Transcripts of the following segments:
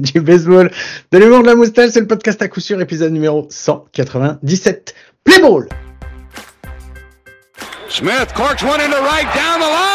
du baseball, de l'humour de la moustache, c'est le podcast à coup sûr, épisode numéro 197. Play ball! Smith corks one into right down the line.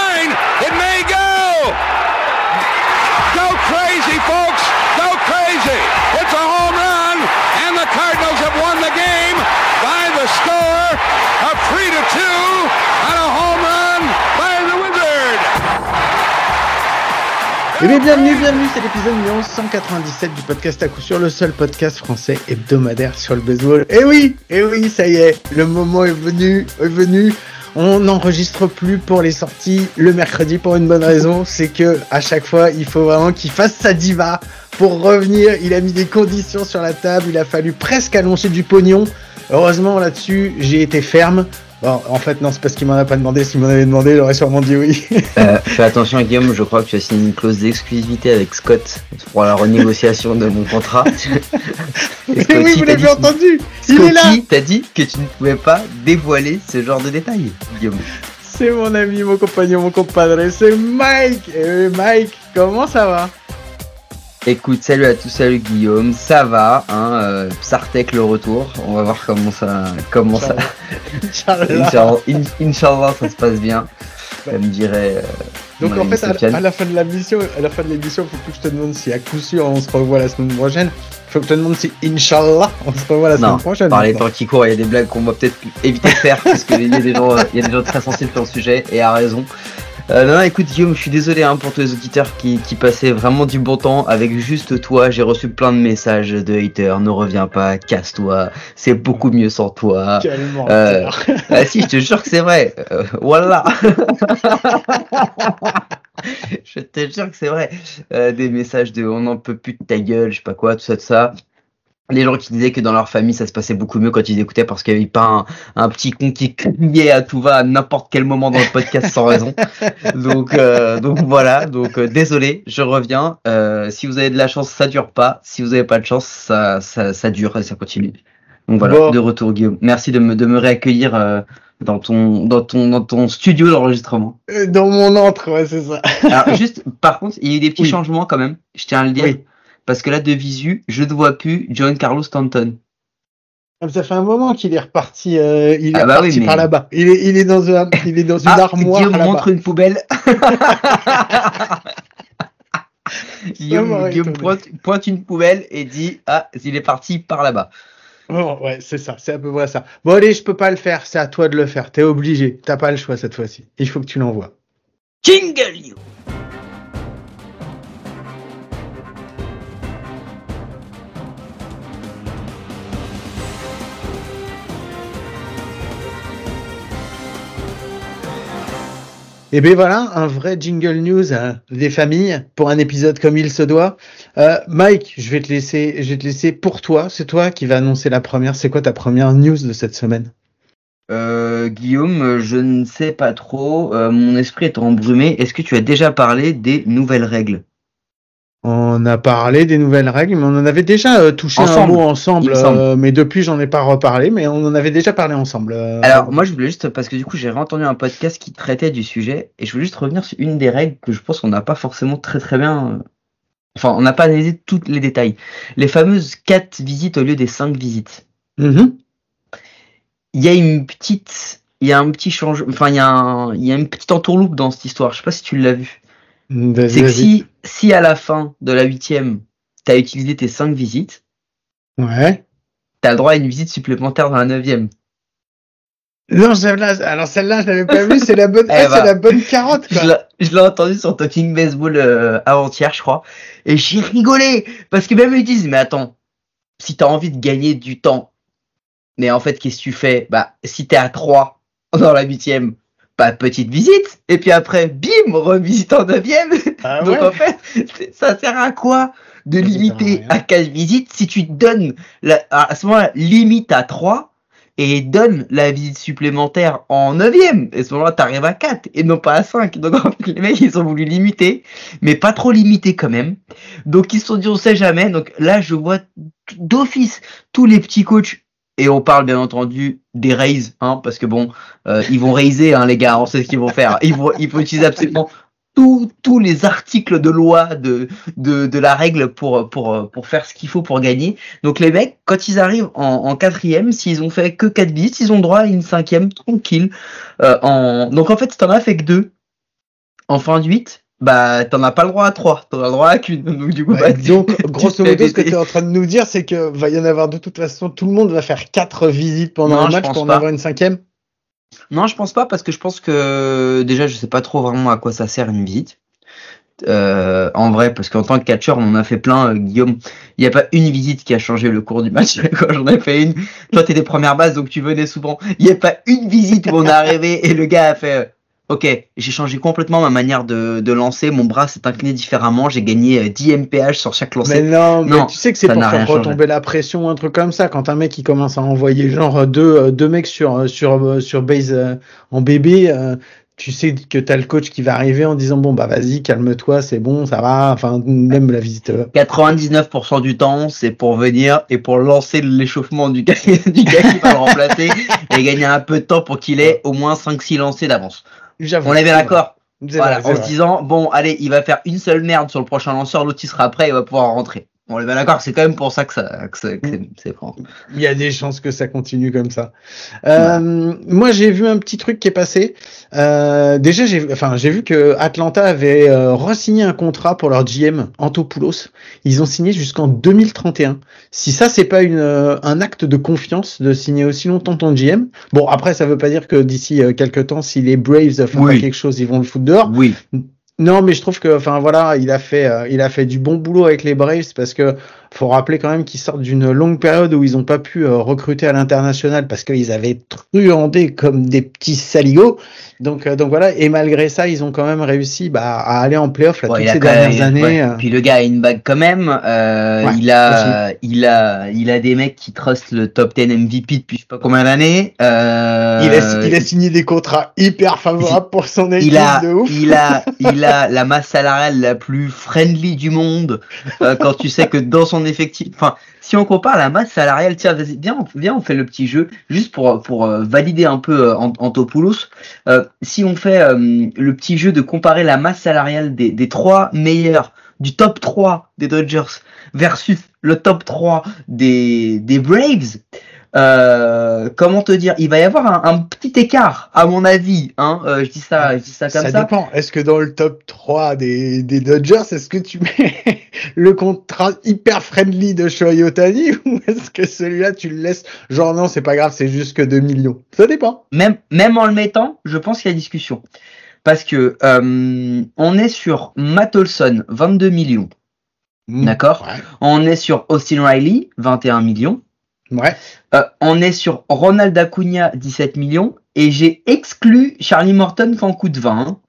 Eh bien, bienvenue, bienvenue, c'est l'épisode numéro 197 du podcast à coup sûr, le seul podcast français hebdomadaire sur le baseball. Eh oui, eh oui, ça y est, le moment est venu, est venu. On n'enregistre plus pour les sorties le mercredi pour une bonne raison, c'est que à chaque fois, il faut vraiment qu'il fasse sa diva pour revenir. Il a mis des conditions sur la table, il a fallu presque allonger du pognon. Heureusement là-dessus, j'ai été ferme. Bon, en fait, non, c'est parce qu'il m'en a pas demandé. S'il m'en avait demandé, j'aurais sûrement dit oui. Euh, fais attention Guillaume, je crois que tu as signé une clause d'exclusivité avec Scott pour la renégociation de mon contrat. Mais Scotty oui, vous l'avez dit- entendu. Il est là. Scotty t'a dit que tu ne pouvais pas dévoiler ce genre de détails, Guillaume. C'est mon ami, mon compagnon, mon compadre. C'est Mike. Et Mike, comment ça va? Écoute, salut à tous, salut Guillaume, ça va, hein, euh, le retour, on va voir comment ça, comment ça, Inch'Allah. Inch'Allah, in- Inch'Allah, ça se passe bien, comme dirait. euh, Donc en fait, à, la fin de la mission, à la fin de l'émission, faut plus que je te demande si à coup sûr on se revoit la semaine prochaine. Faut que je te demande si Inch'Allah on se revoit la Non, semaine prochaine. Par les temps qui courent, il y a des blagues qu'on va peut-être éviter de faire parce qu'il y a des gens, il y a des gens très sensibles sur le sujet et à raison. Euh, non, non, écoute Guillaume, je suis désolé hein, pour tous les auditeurs qui, qui passaient vraiment du bon temps avec juste toi. J'ai reçu plein de messages de haters. Ne reviens pas, casse-toi. C'est beaucoup mieux sans toi. Euh, ah si, je te jure que c'est vrai. Euh, voilà. je te jure que c'est vrai. Euh, des messages de on n'en peut plus de ta gueule, je sais pas quoi, tout ça, tout ça. Des gens qui disaient que dans leur famille ça se passait beaucoup mieux quand ils écoutaient parce qu'il n'y avait pas un, un petit con qui criait à tout va à n'importe quel moment dans le podcast sans raison. Donc, euh, donc voilà. Donc euh, désolé, je reviens. Euh, si vous avez de la chance, ça dure pas. Si vous avez pas de chance, ça, ça, ça dure et ça continue. Donc voilà, Bon. de retour Guillaume. Merci de me, de me réaccueillir euh, dans ton, dans ton, dans ton studio d'enregistrement. Euh, Dans mon entre, ouais, c'est ça. Alors juste, par contre, il y a eu des petits Oui. changements quand même. Je tiens à le dire. Oui. Parce que là, de visu, je ne vois plus John Carlos Stanton. Ah, Ça fait un moment qu'il est reparti. euh, il est Ah bah reparti oui, mais- par là-bas. Il est, il est dans un, il est dans une Ah, armoire Guillaume montre une poubelle. Guillaume, Guillaume pointe, pointe une poubelle et dit Ah, il est parti par là-bas. Bon, ouais, c'est ça, c'est à peu près ça. Bon, allez, je peux pas le faire, c'est à toi de le faire. T'es obligé, t'as pas le choix cette fois-ci. Il faut que tu l'envoies. Jingle you Et bien voilà, un vrai jingle news hein, des familles pour un épisode comme il se doit. Euh, Mike, je vais te laisser, je vais te laisser pour toi. C'est toi qui va annoncer la première. C'est quoi ta première news de cette semaine? Euh, Guillaume, je ne sais pas trop. euh, mon esprit est embrumé. Est-ce que tu as déjà parlé des nouvelles règles? On a parlé des nouvelles règles, mais on en avait déjà euh, touché un Ensemble, mot ensemble. euh, mais depuis, j'en ai pas reparlé, mais on en avait déjà parlé ensemble. euh. Alors, moi, je voulais juste, parce que du coup, j'ai entendu un podcast qui traitait du sujet, et je voulais juste revenir sur une des règles que je pense qu'on n'a pas forcément très très bien. Enfin, on n'a pas analysé tous les détails. Les fameuses 4 visites au lieu des 5 visites. Mhm. Il y a une petite. Il y a un petit changement. Enfin, il y, a un- il y a une petite entourloupe dans cette histoire. Je sais pas si tu l'as vu. C'est que si, si à la fin de la huitième, tu as utilisé tes 5 visites, Ouais. tu as le droit à une visite supplémentaire dans la neuvième. Non, celle-là, alors celle-là, je l'avais pas vue. C'est la bonne, ah, bah. c'est la bonne carotte, Je quoi. l'ai- je l'ai entendu sur Talking Baseball euh, avant-hier, je crois. Et j'ai rigolé. Parce que même ils disent, mais attends, si t'as envie de gagner du temps, mais en fait, qu'est-ce que tu fais? Bah, si t'es à 3 dans la huitième, bah, petite visite. Et puis après, bim, revisite en neuvième. Ah Donc ouais. en fait, ça sert à quoi de limiter à 4 visites si tu donnes, la, à ce moment-là, limite à 3 et donne la visite supplémentaire en 9ème. Et à ce moment-là, t'arrives à 4 et non pas à 5. Donc en fait, les mecs, ils ont voulu limiter, mais pas trop limiter quand même. Donc ils se sont dit, on sait jamais. Donc là, je vois d'office tous les petits coachs. Et on parle bien entendu des raises, hein, parce que bon, euh, ils vont raiser, hein, les gars, on sait ce qu'ils vont faire. Ils vont, il faut utiliser absolument tous tous les articles de loi de, de, de la règle pour, pour, pour faire ce qu'il faut pour gagner. Donc les mecs, quand ils arrivent en, en quatrième, s'ils ont fait que 4 bits, ils ont droit à une cinquième tranquille. Euh, en... Donc en fait, si t'en as fait que deux en fin de 8, bah t'en as pas le droit à trois, t'en as le droit à qu'une. Donc du coup, Ouais, bah, donc, grosso modo, ce que tu baiser. es en train de nous dire, c'est que va y en avoir de toute façon, tout le monde va faire quatre visites pendant Non, un match pour en pas. avoir une cinquième. Non, je pense pas parce que je pense que déjà je sais pas trop vraiment à quoi ça sert une visite. Euh, en vrai, parce qu'en tant que catcheur, on en a fait plein, euh, Guillaume. Il n'y a pas une visite qui a changé le cours du match. Quand j'en ai fait une, toi t'es des premières bases, donc tu venais souvent. Il n'y a pas une visite où on est arrivé et le gars a fait. Euh, Ok, j'ai changé complètement ma manière de, de lancer. Mon bras s'est incliné différemment. J'ai gagné euh, 10 mph sur chaque Mais lancer. non, mais Non, tu sais que c'est pour faire retomber la pression, un truc comme ça. Quand un mec il commence à envoyer genre deux, euh, deux mecs sur, euh, sur, euh, sur base euh, en bébé, euh, tu sais que t'as le coach qui va arriver en disant bon bah vas-y calme-toi, c'est bon, ça va. Enfin même la visite. euh, 99% du temps, c'est pour venir et pour lancer l'échauffement du gars, du gars qui va le remplacer et gagner un peu de temps pour qu'il ait au moins 5-6 lancers d'avance. On est bien d'accord. Voilà, en se disant, bon, allez, il va faire une seule merde sur le prochain lanceur, l'autre il sera prêt, il va pouvoir rentrer. On est bien d'accord, c'est quand même pour ça que, ça, que, ça- que c'est- franc. Il y a des chances que ça continue comme ça. Euh, Moi, j'ai vu un petit truc qui est passé. Euh, déjà, j'ai, enfin, j'ai vu que Atlanta avait euh, re-signé un contrat pour leur GM Antopoulos. Ils ont signé jusqu'en 2031. Si ça, c'est pas une, euh, un acte de confiance de signer aussi longtemps ton GM. Bon, après, ça veut pas dire que d'ici quelques temps, si les Braves font Oui. pas quelque chose, ils vont le foutre dehors. Oui, Non, mais je trouve que, enfin voilà, il a fait, euh, il a fait du bon boulot avec les Braves parce que faut rappeler quand même qu'ils sortent d'une longue période où ils n'ont pas pu euh, recruter à l'international parce qu'ils avaient truandé comme des petits saligots. Donc, euh, donc voilà, et malgré ça, ils ont quand même réussi bah, à aller en playoff Bon, toutes ces même- dernières années. ouais. euh. Puis le gars a une bague quand même. euh, Ouais, il a, il a, il a des mecs qui trustent le top 10 MVP depuis je sais pas combien d'années. Euh, Il, a, il a signé des contrats hyper favorables pour son équipe il a, de ouf. il a, il a la masse salariale la plus friendly du monde. euh, quand tu sais que dans son effectif, enfin, si on compare la masse salariale, tiens, vas-y, viens, on- fait le petit jeu juste pour euh, valider un peu euh, Ant- Antopoulos. Euh, si on fait le petit jeu de comparer la masse salariale des, des trois meilleurs du top 3 des Dodgers versus le top 3 des, des Braves, euh, comment te dire, il va y avoir un, un petit écart, à mon avis. Hein, euh, je dis ça, je dis ça comme Ça ça. dépend. Est-ce que dans le top 3 des, des Dodgers, est-ce que tu mets le contrat hyper friendly de Shohei Ohtani ou est-ce que celui-là tu le laisses genre non c'est pas grave c'est juste que 2 millions Ça dépend. Même, même en le mettant, je pense qu'il y a discussion. Parce que euh, on est sur Matt Olson, 22 millions. D'accord? Ouais. On est sur Austin Riley, 21 millions. Ouais. Euh, on est sur Ronald Acuna, 17 millions. Et j'ai exclu Charlie Morton qui en coûte 20. hein.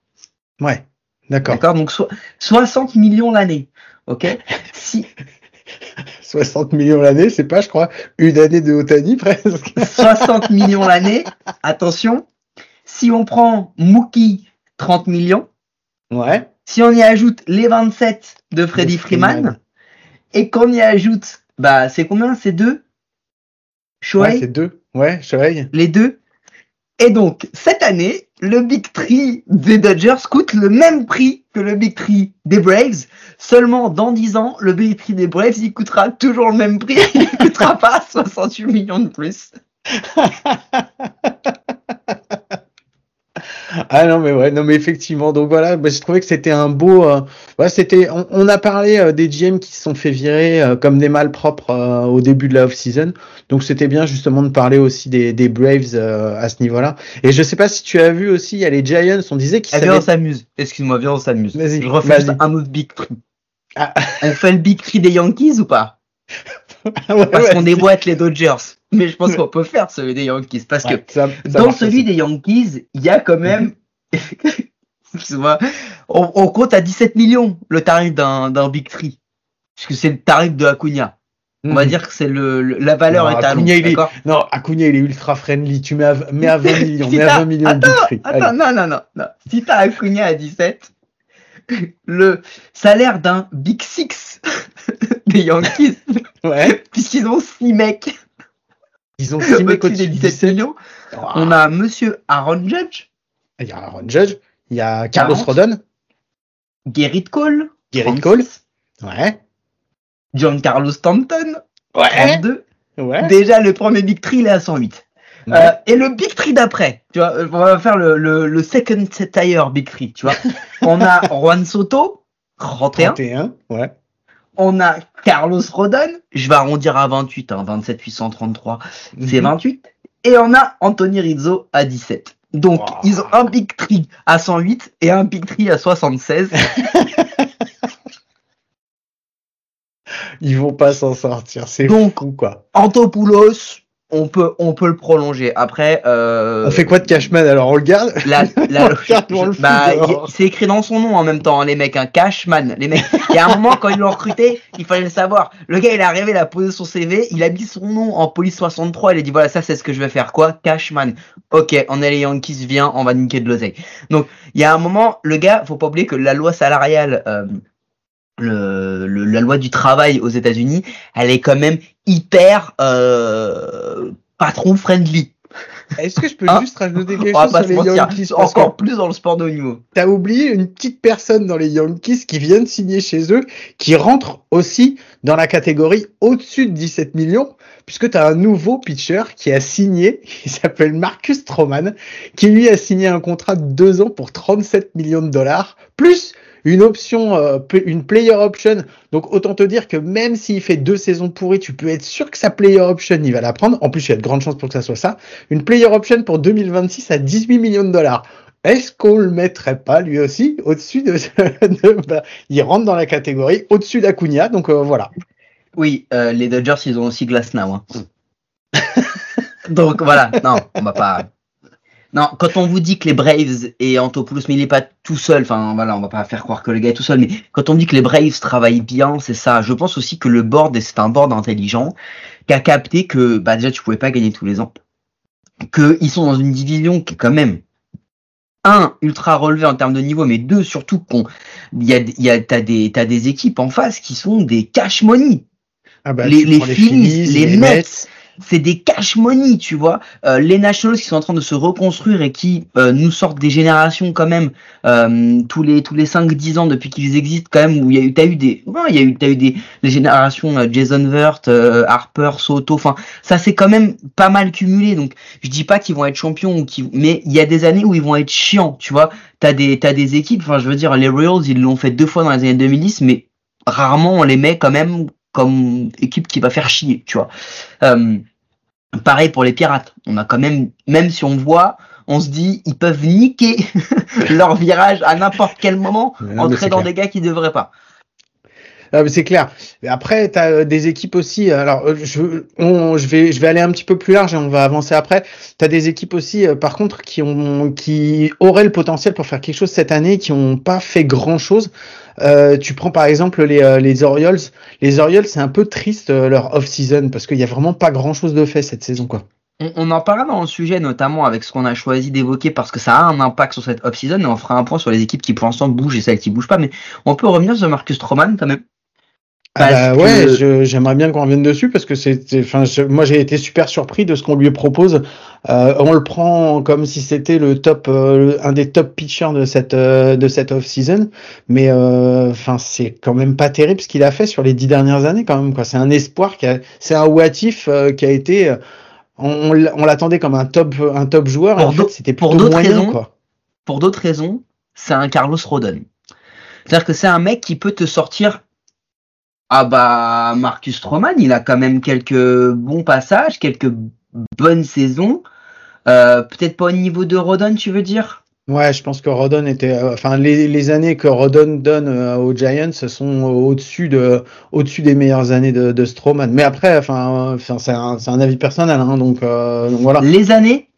Ouais. D'accord. D'accord Donc so- 60 millions l'année. Ok? Si, 60 millions l'année, c'est pas je crois une année de Ohtani presque. 60 millions l'année. Attention. Si on prend Mookie, 30 millions. Ouais. Si on y ajoute les 27 de Freddy De Freeman, Freeman. et qu'on y ajoute, bah, c'est combien? C'est deux? Ouais, c'est deux. Ouais, Shohei. les deux. Et donc, cette année, le Big Tree des Dodgers coûte le même prix que le Big Tree des Braves. Seulement, dans 10 ans, le Big Tree des Braves, il coûtera toujours le même prix. Il ne coûtera pas 68 millions de plus. Ah non mais ouais non mais effectivement donc voilà bah, je trouvais que c'était un beau euh, c'était on, on a parlé euh, des GM qui se sont fait virer euh, comme des malpropres euh, au début de la off season donc c'était bien justement de parler aussi des, des Braves euh, à ce niveau-là et je sais pas si tu as vu aussi il y a les Giants on disait qu'ils Eh, viens, on s'amuse. Excuse-moi, viens, on s'amuse. Vas-y, Je refais un autre Big Tree. Ah. On fait le Big Tree des Yankees ou pas? Ah ouais, Parce ouais, qu'on déboîte les Dodgers. Mais je pense qu'on peut faire celui des Yankees. Parce que ouais, ça- ça dans celui aussi. des Yankees, il y a quand même. On, on compte à 17 millions le tarif d'un d'un Big Tree. Puisque c'est le tarif de Acuna. On va Mhm. dire que c'est le, le- la valeur Non, est à Acuna, il est- non Acuna il est ultra friendly tu mets à, mets à 20 millions Si mets à t'as- 20 millions de Big Free. Attends, Allez. non, non, non, non. Si t'as Acuna à 17, le salaire d'un Big Six des Yankees, ouais puisqu'ils ont 6 mecs ils ont six mecs au-dessus des au-dessus de 17 17 millions, on a monsieur Aaron Judge, il y a Aaron Judge il y a Carlos 40. Rodon Gerrit Cole. Gerrit Cole. Ouais. Giancarlo Stanton. Ouais. 32. Ouais. Déjà, le premier Big Tree, il est à 108. Euh, et le Big Tree d'après, tu vois, on va faire le, le, le second tier Big Tree, tu vois. on a Juan Soto, 31. 31. Ouais. On a Carlos Rodon, je vais arrondir à 28, hein, 27 833, c'est Mhm. 28. Et on a Anthony Rizzo à 17. Donc, Wow. ils ont un Big Tree à 108 et un Big Tree à 76. Ils vont pas s'en sortir. C'est fou, quoi. Antopoulos, on peut, on peut le prolonger. Après, euh, On fait quoi de Cashman alors On le garde La, le bah, c'est écrit dans son nom en même temps, hein, les mecs, un Cashman. Les mecs, il y a un moment quand ils l'ont recruté, il fallait le savoir. Le gars, il est arrivé, il a posé son CV, il a mis son nom en police 63, il a dit voilà, ça c'est ce que je vais faire, quoi? Cashman. Ok, on est les Yankees, viens, on va niquer de l'oseille. Donc, il y a un moment, le gars, faut pas oublier que la loi salariale, euh, le, le- la loi du travail aux États-Unis, elle est quand même hyper euh, patron friendly. Est-ce que je peux Hein juste rajouter quelque chose sur les Yankees encore plus dans le sport de haut niveau. T'as oublié une petite personne dans les Yankees qui vient de signer chez eux, qui rentre aussi dans la catégorie au-dessus de 17 millions, puisque t'as un nouveau pitcher qui a signé, il s'appelle Marcus Stroman, qui lui a signé un contrat de deux ans pour 37 millions de dollars, plus une option, euh, une player option. Donc autant te dire que même s'il fait deux saisons pourries, tu peux être sûr que sa player option, il va la prendre. En plus, il y a de grandes chances pour que ça soit ça. Une player option pour 2026 à 18 millions de dollars. Est-ce qu'on le mettrait pas lui aussi au-dessus de, de- bah, il rentre dans la catégorie au-dessus d'Acuna, donc euh, voilà. Oui, euh, les Dodgers, ils ont aussi Glasnow. Hein. Donc voilà, non, on va pas. Non, quand on vous dit que les Braves et Antopoulos, mais il est pas tout seul, enfin voilà, on va pas faire croire que le gars est tout seul, mais quand on dit que les Braves travaillent bien, c'est ça. Je pense aussi que le board, et c'est un board intelligent, qui a capté que bah déjà tu pouvais pas gagner tous les ans, que ils sont dans une division qui est quand même un ultra relevé en termes de niveau, mais deux surtout qu'on il y a il y a t'as des t'as des équipes en face qui sont des cash money. Ah bah, Les- les prends Phillies, les Mets. Mets. C'est des cash money, tu vois. Euh, les Nationals qui sont en train de se reconstruire et qui euh, nous sortent des générations quand même euh, tous les tous les 5 10 ans depuis qu'ils existent quand même où il y a eu t'as eu des ouais, il y a eu t'as eu des, des générations euh, Jason Vert, euh, Harper, Soto, enfin ça c'est quand même pas mal cumulé donc je dis pas qu'ils vont être champions ou mais il y a des années où ils vont être chiants, tu vois. T'as des t'as des équipes, enfin je veux dire les Royals, ils l'ont fait deux fois dans les années 2010 mais rarement on les met quand même comme équipe qui va faire chier, tu vois. Euh, pareil pour les pirates. On a quand même, même si on voit, on se dit, ils peuvent niquer leur virage à n'importe quel moment, entrer dans clair. des gars qui devraient pas. C'est clair. Après, tu as des équipes aussi. Alors, euh, je, on, je, vais, aller un petit peu plus large et on va avancer après. Tu as des équipes aussi, euh, par contre, qui, auraient le potentiel pour faire quelque chose cette année, qui n'ont pas fait grand-chose. Euh, tu prends par exemple les, euh, les Orioles. Les Orioles, c'est un peu triste euh, leur off-season parce qu'il n'y a vraiment pas grand-chose de fait cette saison. quoi. On, on en parlera dans le sujet, notamment avec ce qu'on a choisi d'évoquer, parce que ça a un impact sur cette off-season, et on fera un point sur les équipes qui pour l'instant bougent et celles qui bougent pas, mais on peut revenir sur Marcus Stroman quand même. Ah bah que- ouais, je- j'aimerais bien qu'on revienne dessus parce que c'est, enfin, je- moi j'ai été super surpris de ce qu'on lui propose. Euh, on le prend comme si c'était le top, euh, un des top pitchers de cette euh, de cette off season, mais euh, enfin c'est quand même pas terrible ce qu'il a fait sur les dix dernières années quand même quoi. C'est un espoir qui a, c'est un ouatif euh, qui a été, euh, on, on l'attendait comme un top un top joueur et Pour en fait c'était pour d'autres moyen raisons, quoi. Pour d'autres raisons, c'est un Carlos Rodon. C'est-à-dire que c'est un mec qui peut te sortir. Ah bah Marcus Stroman, il a quand même quelques bons passages, quelques bonnes saisons. Euh, Peut-être pas au niveau de Rodon, tu veux dire? Ouais, je pense que Rodon était, euh, enfin les, les années que Rodon donne euh, aux Giants sont au-dessus de, au-dessus des meilleures années de, de Stroman. Mais après, enfin, enfin c'est un, avis personnel, hein, donc, euh, donc voilà. Les années?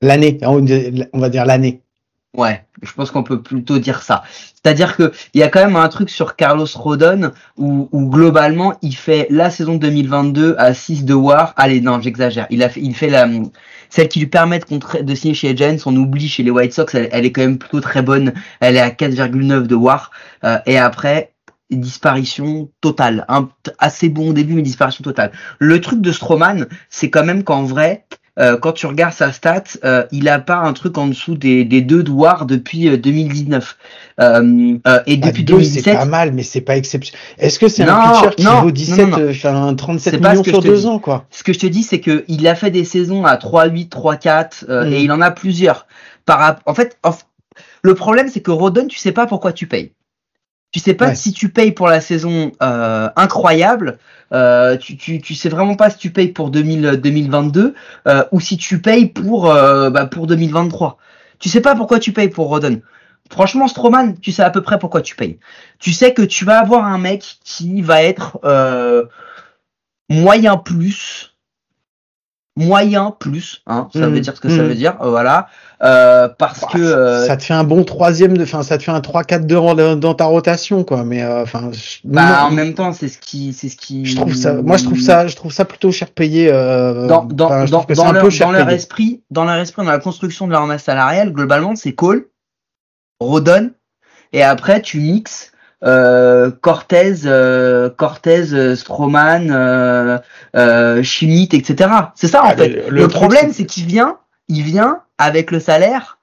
L'année, on va dire l'année. Ouais, je pense qu'on peut plutôt dire ça. C'est-à-dire que il y a quand même un truc sur Carlos Rodon où, où globalement il fait la saison 2022 à 6 de WAR. Allez, non, j'exagère. Il a fait, il fait la celle qui lui permet de, de signer chez Giants. On oublie chez les White Sox, elle, elle est quand même plutôt très bonne. Elle est à 4,9 de WAR. Euh, et après disparition totale. Un, assez bon au début, mais disparition totale. Le truc de Stroman, c'est quand même qu'en vrai, euh, quand tu regardes sa stat, euh, il a pas un truc en dessous des, des deux doigts depuis euh, 2019. Euh, euh, et Bah, depuis deux, c'est 2017, pas mal, mais c'est pas exceptionnel. Est-ce que c'est un pitcher qui non, vaut non, 17, non, non. euh, enfin, 37 C'est pas millions sur deux dis. ans, quoi ce que je te dis, c'est que il a fait des saisons à 3-8, 3-4, euh, Mm. et il en a plusieurs. Par, en fait, en le problème, c'est que Rodon, tu sais pas pourquoi tu payes. Tu sais pas Ouais. si tu payes pour la saison euh, incroyable, euh, tu, tu, tu sais vraiment pas si tu payes pour 2000, 2022 euh, ou si tu payes pour, euh, bah, pour 2023. Tu sais pas pourquoi tu payes pour Rodon. Franchement, Stroman, tu sais à peu près pourquoi tu payes. Tu sais que tu vas avoir un mec qui va être euh, moyen plus, moyen plus, hein, ça Mhm. veut dire ce que ça Mhm. veut dire, euh, voilà, euh, parce Bah, que euh, ça te fait un bon troisième, de, enfin, ça te fait un 3-4 de rang dans, dans ta rotation, quoi. Mais euh, enfin, je- bah, en même temps, c'est ce qui, c'est ce qui. je trouve ça, moi, je trouve ça, je trouve ça plutôt cher payé. Euh, dans, dans, dans, dans leur, dans leur esprit, dans leur esprit, dans la construction de leur masse salariale, globalement, c'est Cole, Rodon, et après tu mixes euh, Cortez, euh, Cortez, euh, Stroman, euh, euh, Schmidt, etc. C'est ça en Ah, fait. le- Le, le truc, problème, c'est- c'est qu'il vient, il vient avec le salaire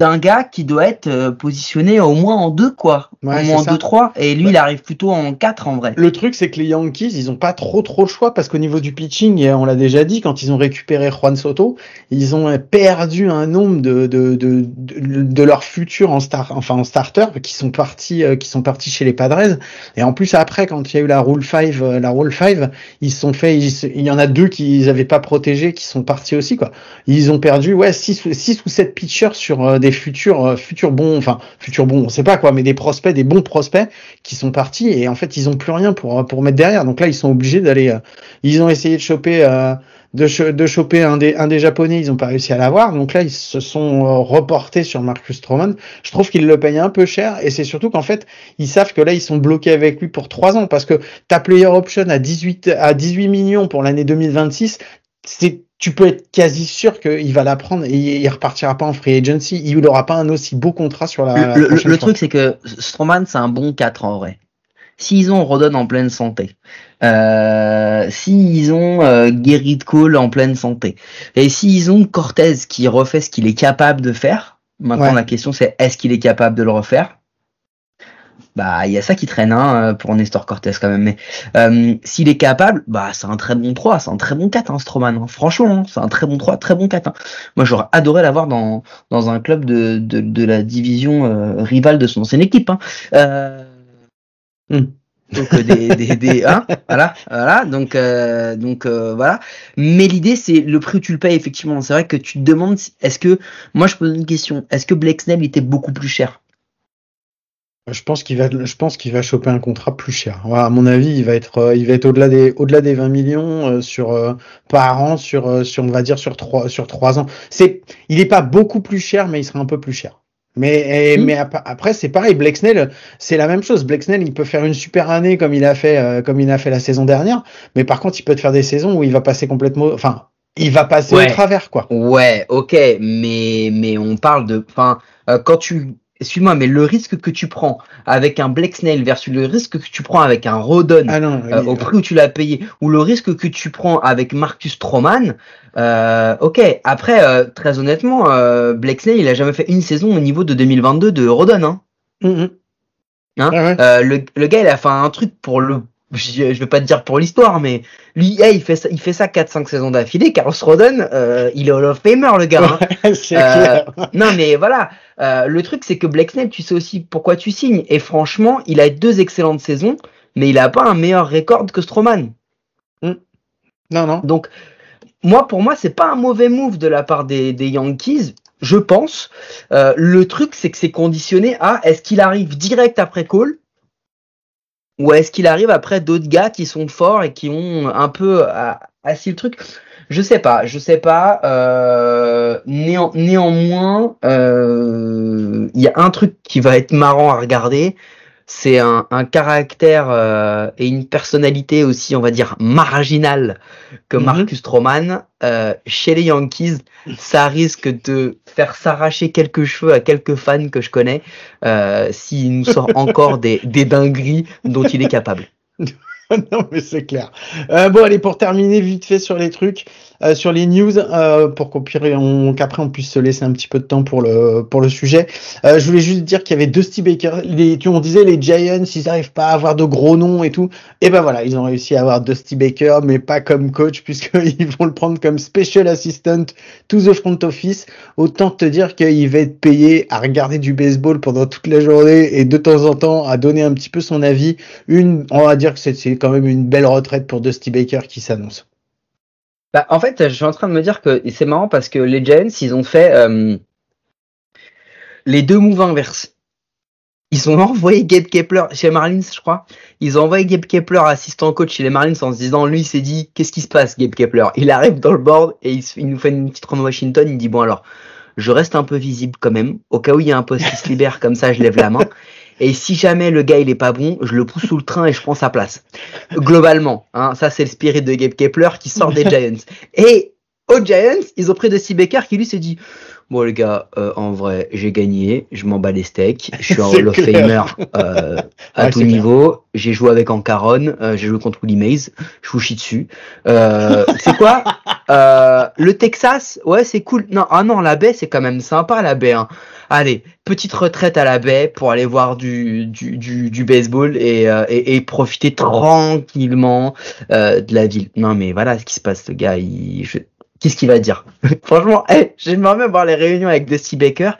d'un gars qui doit être euh, positionné au moins en deux quoi, Ouais, au moins en ça. deux trois, et lui il arrive plutôt en quatre en vrai. Le truc, c'est que les Yankees, ils ont pas trop trop le choix parce qu'au niveau du pitching, on l'a déjà dit, quand ils ont récupéré Juan Soto, ils ont perdu un nombre de de de, de, de leurs futurs en star, enfin en starter, qui sont partis euh, qui sont partis chez les Padres. Et en plus après, quand il y a eu la Rule 5, euh, la Rule 5, ils sont fait, ils il y en a deux qu'ils avaient pas protégé, qui sont partis aussi quoi. Ils ont perdu ouais six ou six ou sept pitchers sur euh, futurs euh, futurs bons, enfin futurs bons, on sait pas quoi, mais des prospects, des bons prospects qui sont partis et en fait ils ont plus rien pour pour mettre derrière. Donc là ils sont obligés d'aller. euh, ils ont essayé de choper euh, de, de choper un des un des japonais, ils ont pas réussi à l'avoir. Donc là ils se sont reportés sur Marcus Stroman. Je trouve qu'ils le payent un peu cher et c'est surtout qu'en fait ils savent que là ils sont bloqués avec lui pour trois ans parce que ta player option à 18 à 18 millions pour l'année 2026, c'est tu peux être quasi sûr qu'il va la prendre et il repartira pas en free agency. Il n'aura pas un aussi beau contrat sur la. la le, le- truc, c'est que Stroman, c'est un bon 4 en vrai. S'ils ont Rodon en pleine santé, euh, s'ils ont euh, Gerrit Cole en pleine santé, et s'ils ont Cortez qui refait ce qu'il est capable de faire, maintenant Ouais. la question c'est est-ce qu'il est capable de le refaire? Bah, il y a ça qui traîne hein, pour Nestor Cortez quand même. Mais euh, s'il est capable, bah c'est un très bon 3, c'est un très bon 4, hein, Stroman. hein. Franchement, hein, c'est un très bon 3, très bon 4. hein. Moi, j'aurais adoré l'avoir dans, dans un club de, de, de la division euh, rivale de son ancienne équipe. Hein. Euh, Hmm. Donc euh, des, des, des hein, voilà, voilà. Donc euh, donc euh, voilà. Mais l'idée c'est le prix où tu le payes effectivement. C'est vrai que tu te demandes est-ce que moi je pose une question. Est-ce que Blake Snell était beaucoup plus cher? Je pense qu'il va, je pense qu'il va choper un contrat plus cher. Voilà, à mon avis, il va être, euh, il va être au-delà des, au-delà des 20 millions euh, sur euh, par an sur, sur, on va dire sur trois, sur trois ans. C'est, il est pas beaucoup plus cher, mais il sera un peu plus cher. Mais, et- Mhm. mais ap- après, c'est pareil. Blake Snell, c'est la même chose. Blake Snell, il peut faire une super année comme il a fait, euh, comme il a fait la saison dernière. Mais par contre, il peut te faire des saisons où il va passer complètement, enfin, il va passer Ouais. au travers, quoi. Ouais, ok, mais mais on parle de, enfin, euh, quand tu, excuse-moi, mais le risque que tu prends avec un Blake Snell versus le risque que tu prends avec un Rodon Ah non, euh, au prix où tu l'as payé, ou le risque que tu prends avec Marcus Stroman, euh, ok. Après, euh, très honnêtement, euh, Blake Snell, il a jamais fait une saison au niveau de 2022 de Rodon. Hein. Mhm. Hein ouais. Euh, le, le gars, il a fait un truc pour le, je, je vais pas te dire pour l'histoire, mais lui, hey, il fait ça, il fait ça 4-5 saisons d'affilée. Carlos Rodon, euh, il est Hall of Famer, le gars. hein. Euh. Non, mais voilà. Euh, le truc, c'est que Blake Snell, tu sais aussi pourquoi tu signes. Et franchement, il a deux excellentes saisons, mais il a pas un meilleur record que Stroman. Non, non. Donc, moi, pour moi, c'est pas un mauvais move de la part des, des Yankees, je pense. Euh, le truc, c'est que c'est conditionné à est-ce qu'il arrive direct après Cole? Ou est-ce qu'il arrive après d'autres gars qui sont forts et qui ont un peu euh, assis le truc? Je sais pas, je sais pas. Euh, néan- néanmoins, euh, il y a un truc qui va être marrant à regarder. C'est un, un caractère euh, et une personnalité aussi, on va dire, marginale que Mhm. Marcus Stroman. Euh, chez les Yankees, ça risque de faire s'arracher quelques cheveux à quelques fans que je connais euh, s'il nous sort encore des, des dingueries dont il est capable. non, mais c'est clair. Euh, bon, allez, pour terminer vite fait sur les trucs, euh, sur les news, euh, pour qu'après on, on puisse se laisser un petit peu de temps pour le, pour le sujet. Euh, je voulais juste dire qu'il y avait Dusty Baker. Les, tu, on disait les Giants, ils n'arrivent pas à avoir de gros noms et tout. Et ben voilà, ils ont réussi à avoir Dusty Baker, mais pas comme coach, puisqu'ils vont le prendre comme special assistant to the front office. Autant te dire qu'il va être payé à regarder du baseball pendant toute la journée et de temps en temps à donner un petit peu son avis. Une, on va dire que c'est quand même une belle retraite pour Dusty Baker qui s'annonce. Bah, en fait, je suis en train de me dire que c'est marrant parce que les Giants, ils ont fait euh, les deux moves inverses. Ils ont envoyé Gabe Kepler chez Marlins, je crois. Ils ont envoyé Gabe Kepler assistant coach chez les Marlins en se disant, lui, il s'est dit, qu'est-ce qui se passe, Gabe Kepler? Il arrive dans le board et il, il nous fait une petite run Washington. Il dit, bon alors, je reste un peu visible quand même. Au cas où il y a un poste qui se libère, comme ça, je lève la main. Et si jamais le gars il est pas bon, je le pousse sous le train et je prends sa place. Globalement, hein, ça c'est le spirit de Gabe Kepler qui sort des Giants. Et aux Giants, ils ont pris de Baker qui lui s'est dit Bon les gars, euh, en vrai, j'ai gagné, je m'en bats les steaks, je suis un Hall of Famer euh, à Ouais, tout niveau, j'ai joué avec Ancaron, euh, j'ai joué contre Willie Mays, je vous chie dessus. Euh, c'est quoi Euh, Le Texas, ouais c'est cool. Non, ah non, la baie c'est quand même sympa la baie. Hein. Allez, petite retraite à la baie pour aller voir du, du, du, du baseball et, euh, et, et profiter tranquillement euh, de la ville. Non mais voilà ce qui se passe, le gars, il, je- qu'est-ce qu'il va dire Franchement, hey, j'aimerais même voir les réunions avec Dusty Baker.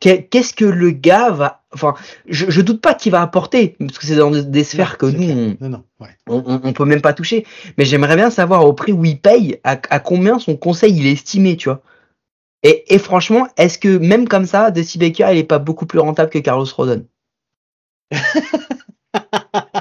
Qu'est- Qu'est-ce que le gars va... Enfin, je, je doute pas qu'il va apporter, parce que c'est dans des sphères que nous, on, Non, non, ouais. on, on- on peut même pas toucher. Mais j'aimerais bien savoir au prix où il paye, à, à combien son conseil il est estimé, tu vois. Et, et franchement, est-ce que même comme ça, Dusty Baker, il est pas beaucoup plus rentable que Carlos Rodon?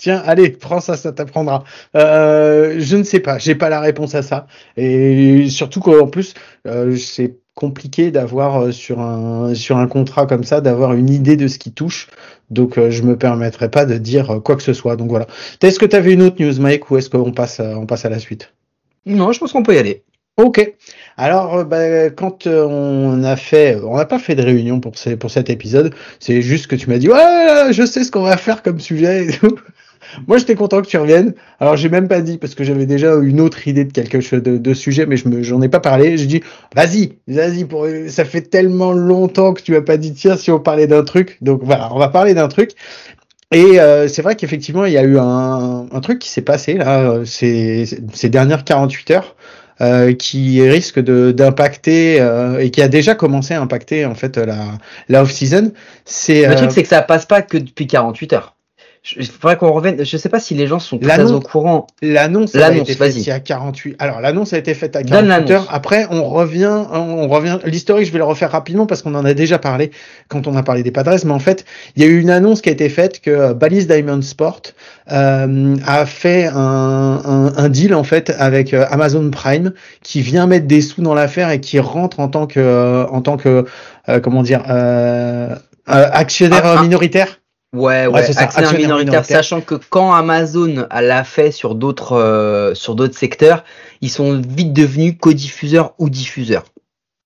Tiens, allez, prends ça, ça t'apprendra. Euh, je ne sais pas, j'ai pas la réponse à ça. Et surtout qu'en plus, euh, c'est compliqué d'avoir euh, sur un sur un contrat comme ça, d'avoir une idée de ce qui touche. Donc, euh, je me permettrai pas de dire euh, quoi que ce soit. Donc voilà. Est-ce que tu avais une autre news, Mike, ou est-ce qu'on passe à- on passe à la suite? Non, je pense qu'on peut y aller. Ok. Alors, euh, bah, quand on a fait, on n'a pas fait de réunion pour, ces- pour cet épisode, c'est juste que tu m'as dit, ouais, je sais ce qu'on va faire comme sujet et tout. Moi, j'étais content que tu reviennes. Alors, j'ai même pas dit parce que j'avais déjà une autre idée de quelque chose de, de sujet, mais je me, j'en ai pas parlé. J'ai dit, vas-y, vas-y, pour, ça fait tellement longtemps que tu m'as pas dit, tiens, si on parlait d'un truc. Donc voilà, on va parler d'un truc. Et euh, c'est vrai qu'effectivement, il y a eu un, un truc qui s'est passé là, euh, ces, ces dernières 48 heures, euh, qui risque de d'impacter euh, et qui a déjà commencé à impacter en fait la, la off-season. C'est Le euh, truc, c'est que ça passe pas que depuis 48 heures. Je- Il faudrait qu'on revienne. Je sais pas si les gens sont très au courant. l'annonce a l'annonce, été faite vas-y. il y a 48. Alors l'annonce a été faite à Donne 48 l'annonce. heures. Après, on revient, on revient. L'historique, je vais le refaire rapidement parce qu'on en a déjà parlé quand on a parlé des Padres. Mais en fait, il y a eu une annonce qui a été faite que euh, Bally's Diamond Sport euh, a fait un, un, un deal en fait avec euh, Amazon Prime qui vient mettre des sous dans l'affaire et qui rentre en tant que, euh, en tant que, euh, comment dire, euh, euh, actionnaire Ah, ah. minoritaire. Ouais, Ouais, ouais, c'est ça, actionnaire actionnaire minoritaire, minoritaire. sachant que quand Amazon l'a fait sur d'autres euh, sur d'autres secteurs, ils sont vite devenus co-diffuseurs ou diffuseurs.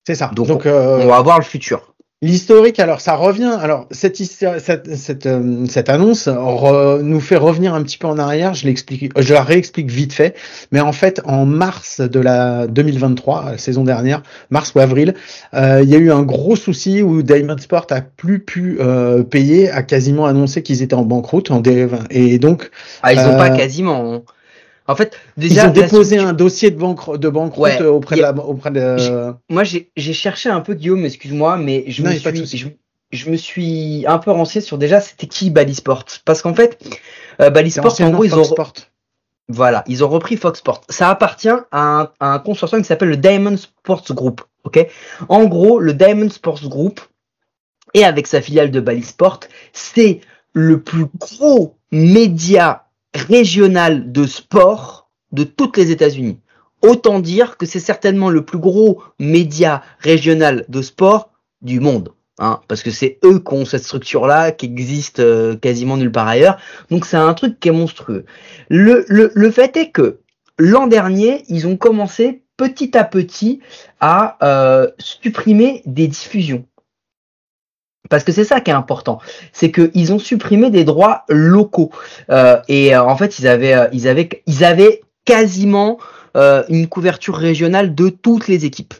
C'est ça. Donc, Donc, euh, On va voir le futur. L'historique, alors ça revient. Alors cette cette cette, euh, cette annonce re- nous fait revenir un petit peu en arrière. Je l'explique, je la réexplique vite fait. Mais en fait, en mars de la 2023, la saison dernière, mars ou avril, euh, il y a eu un gros souci où Diamond Sport a plus pu euh, payer, a quasiment annoncé qu'ils étaient en banqueroute, en dérive. Et donc Ah, ils ont Euh, pas quasiment. En fait, ils déjà ont la déposé un dossier de banque de banqueroute Ouais, euh, auprès de la auprès de. Moi, j'ai cherché un peu Guillaume, excuse-moi, mais je Non, me suis je, je me suis un peu renseigné sur déjà c'était qui Bally Sport? Parce qu'en fait euh, Bally C'est Sport en gros ils ont Sport. Voilà, ils ont repris Fox Sports. Ça appartient à un, à un consortium qui s'appelle le Diamond Sports Group. Ok? En gros, le Diamond Sports Group et avec sa filiale de Bally Sport, c'est le plus gros média régional de sport de toutes les États-Unis. Autant dire que c'est certainement le plus gros média régional de sport du monde. Hein, parce que c'est eux qui ont cette structure-là, qui existe euh, quasiment nulle part ailleurs. Donc c'est un truc qui est monstrueux. Le, le, le fait est que l'an dernier, ils ont commencé petit à petit à euh, supprimer des diffusions. Parce que c'est ça qui est important, c'est qu'ils ont supprimé des droits locaux. Euh, et euh, en fait ils avaient, euh, ils avaient, ils avaient quasiment euh, une couverture régionale de toutes les équipes,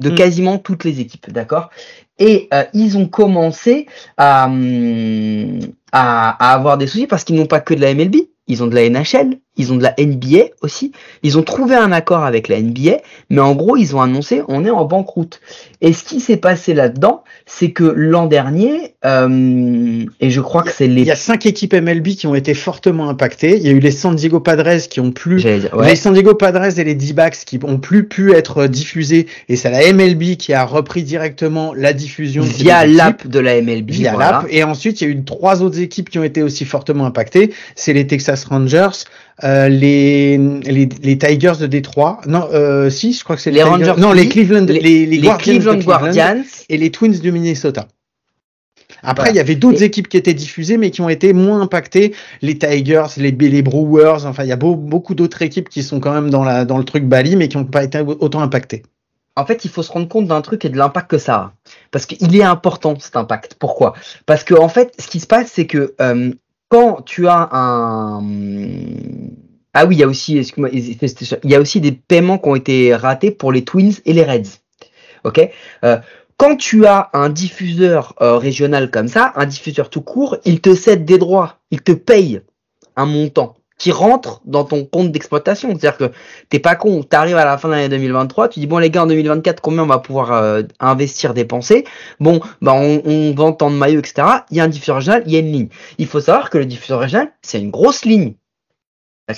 de Mm. quasiment toutes les équipes, d'accord? Et euh, ils ont commencé à, hum, à, à avoir des soucis parce qu'ils n'ont pas que de la MLB, ils ont de la NHL, ils ont de la NBA aussi. Ils ont trouvé un accord avec la NBA, mais en gros ils ont annoncé on est en banqueroute. Et ce qui s'est passé là-dedans, c'est que l'an dernier, euh, et je crois que c'est Il les y a cinq équipes MLB qui ont été fortement impactées. Il y a eu les San Diego Padres qui ont plus Les. San Diego Padres et les D-backs qui ont plus pu être diffusés et c'est la MLB qui a repris directement la diffusion via l'app de la MLB. via voilà. l'app et ensuite il y a eu trois autres équipes qui ont été aussi fortement impactées c'est les Texas Rangers euh, les, les les Tigers de Détroit non euh, si je crois que c'est les, Rangers, non les. Cleveland Les, les, Guardians de Cleveland Guardians. et les Twins du Minnesota après, Voilà. il y avait d'autres Et- équipes qui étaient diffusées, mais qui ont été moins impactées. Les Tigers, les, les Brewers, enfin, il y a beau- beaucoup d'autres équipes qui sont quand même dans, la, dans le truc Bali, mais qui n'ont pas été autant impactées. En fait, il faut se rendre compte d'un truc et de l'impact que ça a. Parce qu'il est important cet impact. Pourquoi? Parce que en fait, ce qui se passe, c'est que euh, quand tu as un ah oui, il y a aussi, excuse-moi, il y a aussi des paiements qui ont été ratés pour les Twins et les Reds. Ok? Euh, Quand tu as un diffuseur euh, régional comme ça, un diffuseur tout court, il te cède des droits, il te paye un montant qui rentre dans ton compte d'exploitation. C'est-à-dire que t'es pas con, t'arrives à la fin de l'année 2023, tu dis bon les gars en 2024 combien on va pouvoir euh, investir, dépenser? Bon, bah on, on vend tant de maillots, etc. Il y a un diffuseur régional, il y a une ligne. Il faut savoir que le diffuseur régional, c'est une grosse ligne.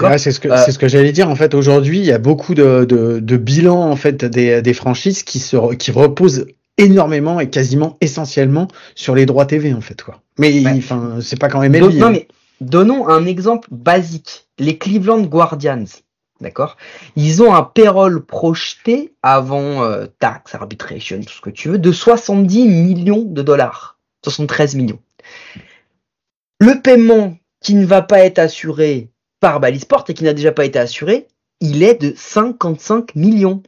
Ouais, c'est ce que Euh, ce que j'allais dire. En fait, aujourd'hui, il y a beaucoup de, de, de bilans en fait des, des franchises qui se qui reposent énormément et quasiment essentiellement sur les droits TV en fait quoi. Mais Ouais. enfin, c'est pas quand même non, mais donnons un exemple basique. Les Cleveland Guardians, d'accord? Ils ont un payroll projeté avant euh, tax, arbitration, tout ce que tu veux, de 70 millions de dollars. 73 millions. Le paiement qui ne va pas être assuré par Balisport et qui n'a déjà pas été assuré, il est de 55 millions.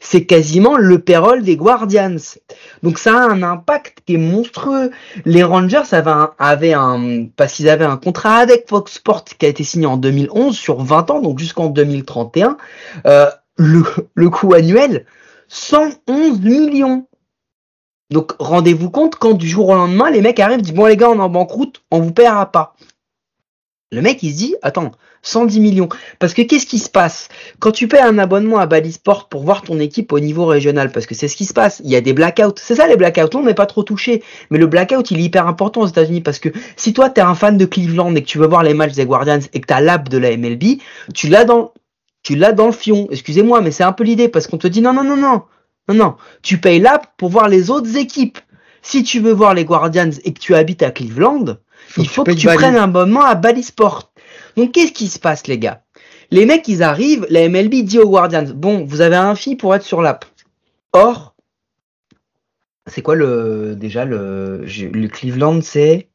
C'est quasiment le payroll des Guardians. Donc ça a un impact qui est monstrueux. Les Rangers avaient un, un parce qu'ils avaient un contrat avec Fox Sports qui a été signé en 2011 sur 20 ans, donc jusqu'en 2031. Euh, le, le coût annuel, 111 millions. Donc rendez-vous compte quand du jour au lendemain, les mecs arrivent, disent bon les gars, on est en banqueroute, on vous paiera pas. Le mec il se dit attends, 110 millions. Parce que qu'est-ce qui se passe? Quand tu payes un abonnement à Balisport pour voir ton équipe au niveau régional, parce que c'est ce qui se passe, il y a des blackouts. C'est ça les blackouts, on n'est pas trop touché. Mais le blackout, il est hyper important aux États-Unis parce que si toi t'es un fan de Cleveland et que tu veux voir les matchs des Guardians et que t'as l'app de la MLB, tu l'as dans, tu l'as dans le fion. Excusez-moi, mais c'est un peu l'idée parce qu'on te dit non, non, non, non, non, non. Tu payes l'app pour voir les autres équipes. Si tu veux voir les Guardians et que tu habites à Cleveland, il faut que tu Bally. prennes un abonnement à Balisport. Donc qu'est-ce qui se passe les gars? Les mecs ils arrivent, la MLB dit aux Guardians, bon vous avez un fee pour être sur l'app. Or, c'est quoi le déjà le, le Cleveland c'est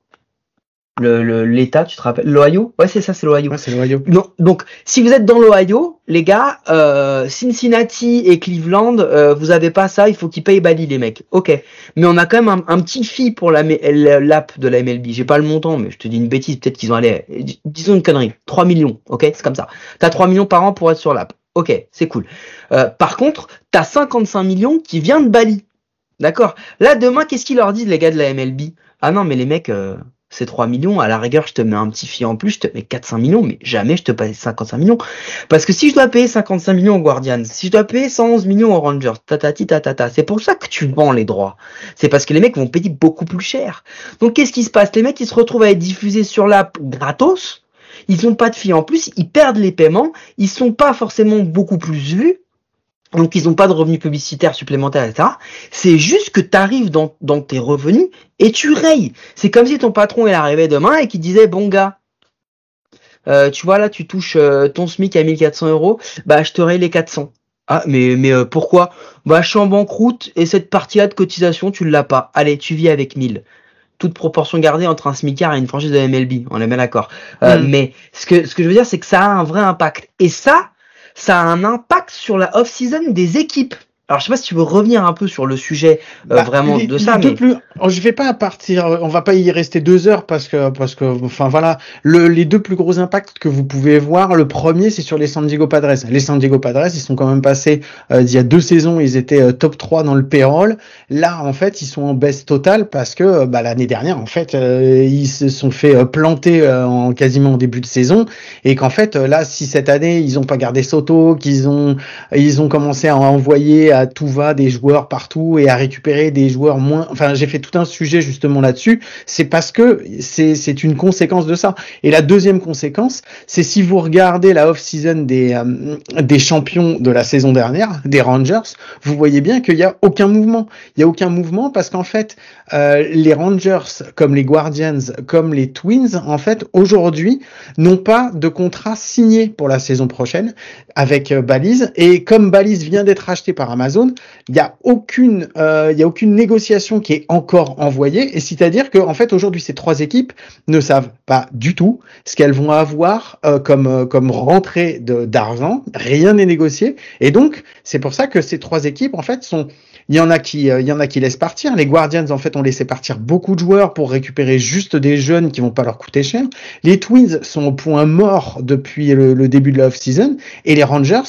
l'État, tu te rappelles L'Ohio? Ouais c'est ça, c'est l'Ohio. Ouais, c'est le Ohio. Non, donc, si vous êtes dans l'Ohio, les gars, euh, Cincinnati et Cleveland, euh, vous avez pas ça, il faut qu'ils payent Bali, les mecs. Ok. Mais on a quand même un, un petit fee pour la, l'app de la MLB. J'ai pas le montant, mais je te dis une bêtise, peut-être qu'ils ont allé, dis- disons une connerie. 3 millions, ok? C'est comme ça. T'as 3 millions par an pour être sur l'app. Ok, c'est cool. Euh, par contre, t'as 55 millions qui vient de Bali. D'accord? Là, demain, qu'est-ce qu'ils leur disent, les gars de la MLB Ah non, mais les mecs, c'est 3 millions. À la rigueur, je te mets un petit fee en plus, je te mets 4-5 millions, mais jamais je te paye 55 millions. Parce que si je dois payer 55 millions aux Guardians, si je dois payer 111 millions aux Rangers, tatati tatata, c'est pour ça que tu vends les droits. C'est parce que les mecs vont payer beaucoup plus cher. Donc qu'est-ce qui se passe? Les mecs, ils se retrouvent à être diffusés sur l'app gratos. Ils ont pas de fee en plus, ils perdent les paiements, ils sont pas forcément beaucoup plus vus. Donc ils n'ont pas de revenus publicitaires supplémentaires, etc. C'est juste que tu arrives dans, dans tes revenus et tu rayes. C'est comme si ton patron il arrivait demain et qu'il disait bon gars, euh, tu vois là tu touches euh, ton SMIC à 1400 euros, bah je te raye les 400. Ah mais mais euh, pourquoi? Bah je suis en banqueroute et cette partie-là de cotisation tu l'as pas. Allez tu vis avec 1000. Toute proportion gardée entre un SMICAR et une franchise de MLB, on est bien d'accord. Euh, Mm. Mais ce que ce que je veux dire c'est que ça a un vrai impact et ça ça a un impact sur la off-season des équipes. Alors je sais pas si tu veux revenir un peu sur le sujet euh, Bah, vraiment les- de ça, mais plus- je vais pas partir, on va pas y rester deux heures parce que, parce que, enfin voilà, le, les deux plus gros impacts que vous pouvez voir, le premier c'est sur les San Diego Padres. Les San Diego Padres, ils sont quand même passés, euh, il y a deux saisons, ils étaient euh, top 3 dans le payroll. Là, en fait, ils sont en baisse totale parce que euh, bah, l'année dernière, en fait, euh, ils se sont fait planter euh, en quasiment en début de saison et qu'en fait, là, si cette année ils ont pas gardé Soto, qu'ils ont ils ont commencé à envoyer à tout va des joueurs partout et à récupérer des joueurs moins. Enfin, j'ai fait tout un sujet justement là-dessus. C'est parce que c'est une conséquence de ça. Et la deuxième conséquence, c'est si vous regardez la off-season des euh, des champions de la saison dernière, des Rangers, vous voyez bien qu'il y a aucun mouvement. Il y a aucun mouvement parce qu'en fait, euh, les Rangers, comme les Guardians, comme les Twins, en fait, aujourd'hui, n'ont pas de contrat signé pour la saison prochaine avec euh, Balise. Et comme Balise vient d'être acheté par Amazon, il y a aucune, euh, a aucune négociation qui est encore envoyée. Et c'est-à-dire que, en fait, aujourd'hui, ces trois équipes ne savent pas du tout ce qu'elles vont avoir euh, comme euh, comme rentrée d'argent. Rien n'est négocié. Et donc, c'est pour ça que ces trois équipes, en fait, sont il y en a qui, il y en a qui laissent partir. Les Guardians, en fait, ont laissé partir beaucoup de joueurs pour récupérer juste des jeunes qui vont pas leur coûter cher. Les Twins sont au point mort depuis le, le début de la off-season. Et les Rangers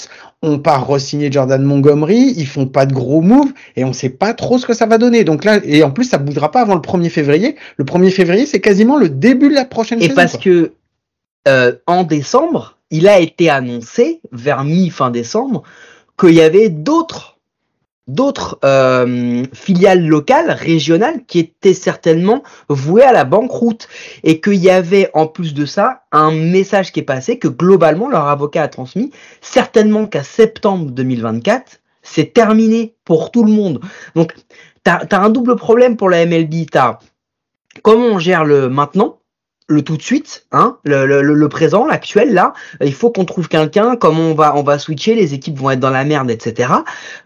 ont pas re-signé Jordan Montgomery. Ils font pas de gros moves et on sait pas trop ce que ça va donner. Donc là, et en plus, ça bougera pas avant le 1er février. Le 1er février, c'est quasiment le début de la prochaine et saison. parce quoi. que euh, en décembre, il a été annoncé vers mi-fin décembre qu'il y avait d'autres d'autres euh, filiales locales, régionales, qui étaient certainement vouées à la banqueroute. Et qu'il y avait, en plus de ça, un message qui est passé, que globalement, leur avocat a transmis, certainement qu'à septembre 2024, c'est terminé pour tout le monde. Donc, tu as, un double problème pour la MLB. T'as comment on gère le maintenant le tout de suite, hein, le, le, le présent, l'actuel, là, il faut qu'on trouve quelqu'un, comment on va, on va switcher, les équipes vont être dans la merde, etc.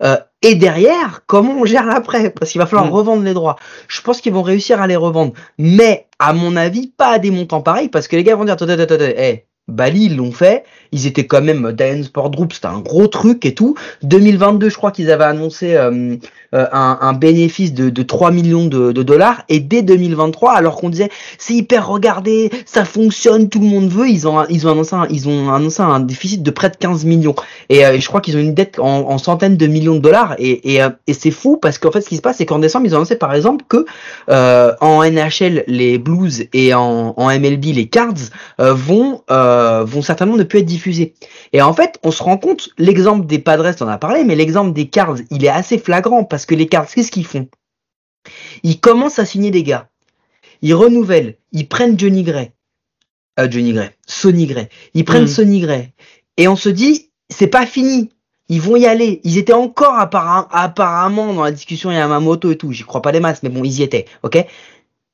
Euh, et derrière, comment on gère l'après? Parce qu'il va falloir Mm. revendre les droits. Je pense qu'ils vont réussir à les revendre. Mais, à mon avis, pas à des montants pareils, parce que les gars vont dire, attendez, hey, Bali, ils l'ont fait, ils étaient quand même, Diane Sport Group, c'était un gros truc et tout. 2022, je crois qu'ils avaient annoncé euh, euh, un, bénéfice de, de 3 millions de, dollars, et dès 2023, alors qu'on disait, c'est hyper regardé, ça fonctionne, tout le monde veut, ils ont, ils ont, annoncé, un, ils ont annoncé un déficit de près de 15 millions. Et euh, je crois qu'ils ont une dette en, en, centaines de millions de dollars, et, et, euh, et c'est fou, parce qu'en fait, ce qui se passe, c'est qu'en décembre, ils ont annoncé, par exemple, que en NHL, les Blues, et en, MLB, les Cards, vont, vont certainement ne plus être diffusés. Et en fait, on se rend compte, l'exemple des Padres, on en a parlé, mais l'exemple des Cards, il est assez flagrant parce que les Cards, qu'est-ce qu'ils font Ils commencent à signer des gars. Ils renouvellent. Ils prennent Johnny Gray. Euh, Johnny Gray. Sonny Gray. Ils prennent Mm. Sonny Gray. Et on se dit, c'est pas fini. Ils vont y aller. Ils étaient encore appara- apparemment dans la discussion Yamamoto et tout. J'y crois pas des masses, mais bon, ils y étaient. Ok?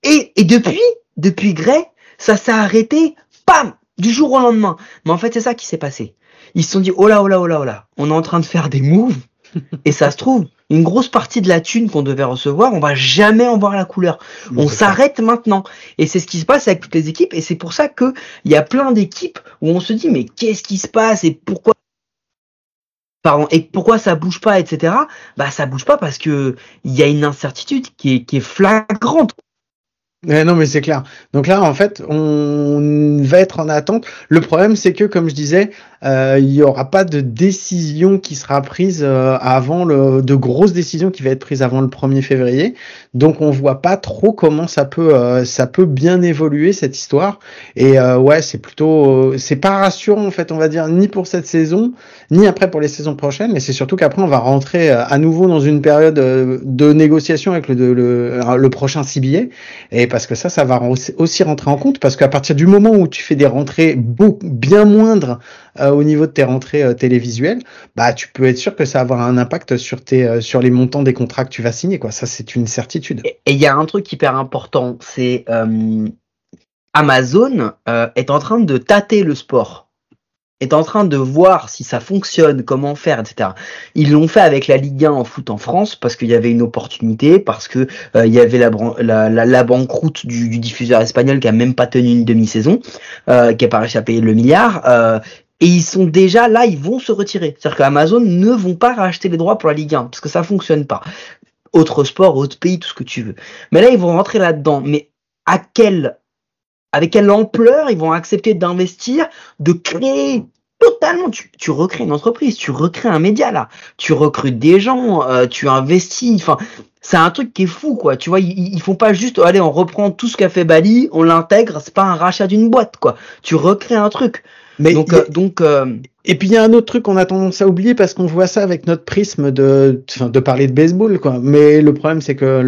Et, et depuis, depuis Gray, ça s'est arrêté. Pam Du jour au lendemain. Mais en fait, c'est ça qui s'est passé. Ils se sont dit, oh là, oh là, oh là, oh là. On est en train de faire des moves. et ça se trouve, une grosse partie de la thune qu'on devait recevoir, on va jamais en voir la couleur. On s'arrête maintenant. Et c'est ce qui se passe avec toutes les équipes. Et c'est pour ça que il y a plein d'équipes où on se dit, mais qu'est-ce qui se passe et pourquoi Pardon, et pourquoi ça bouge pas, etc. Bah ça bouge pas parce que il y a une incertitude qui est, qui est flagrante. Ouais, non, mais c'est clair. Donc là, en fait, on va être en attente. Le problème, c'est que, comme je disais, euh, il y aura pas de décision qui sera prise euh, avant le, de grosses décisions qui va être prise avant le 1er février. Donc, on voit pas trop comment ça peut, euh, ça peut bien évoluer cette histoire. Et ouais, c'est plutôt, c'est pas rassurant en fait, on va dire, ni pour cette saison, ni après pour les saisons prochaines. Mais c'est surtout qu'après, on va rentrer à nouveau dans une période de négociation avec le, le, prochain CBA. Et parce que ça, ça va aussi- rentrer en compte, parce qu'à partir du moment où tu fais des rentrées beau- bien moindres euh, au niveau de tes rentrées euh, télévisuelles, bah tu peux être sûr que ça va avoir un impact sur tes euh, sur les montants des contrats que tu vas signer, quoi. Ça, c'est une certitude. Et il y a un truc hyper important, c'est Amazon est en train de tâter le sport, est en train de voir si ça fonctionne, comment faire, etc. Ils l'ont fait avec la Ligue 1 en foot en France parce qu'il y avait une opportunité, parce que il y avait la, la, banqueroute du, diffuseur espagnol qui a même pas tenu une demi-saison, qui a pas réussi à payer le milliard. Et ils sont déjà là, ils vont se retirer. C'est-à-dire qu'Amazon ne vont pas racheter les droits pour la Ligue 1 parce que ça fonctionne pas. Autre sport, autre pays, tout ce que tu veux. Mais là, ils vont rentrer là-dedans. Mais à quelle, avec quelle ampleur ils vont accepter d'investir, de créer totalement, tu, recrées une entreprise, tu recrées un média là, tu recrutes des gens, euh, tu investis, enfin, c'est un truc qui est fou quoi, tu vois, ils, ils font pas juste, allez, on reprend tout ce qu'a fait Bali, on l'intègre, c'est pas un rachat d'une boîte quoi, tu recrées un truc. Mais donc, y a- euh, donc euh, Et puis il y a un autre truc qu'on a tendance à oublier parce qu'on voit ça avec notre prisme de, enfin, de parler de baseball, quoi. Mais le problème, c'est que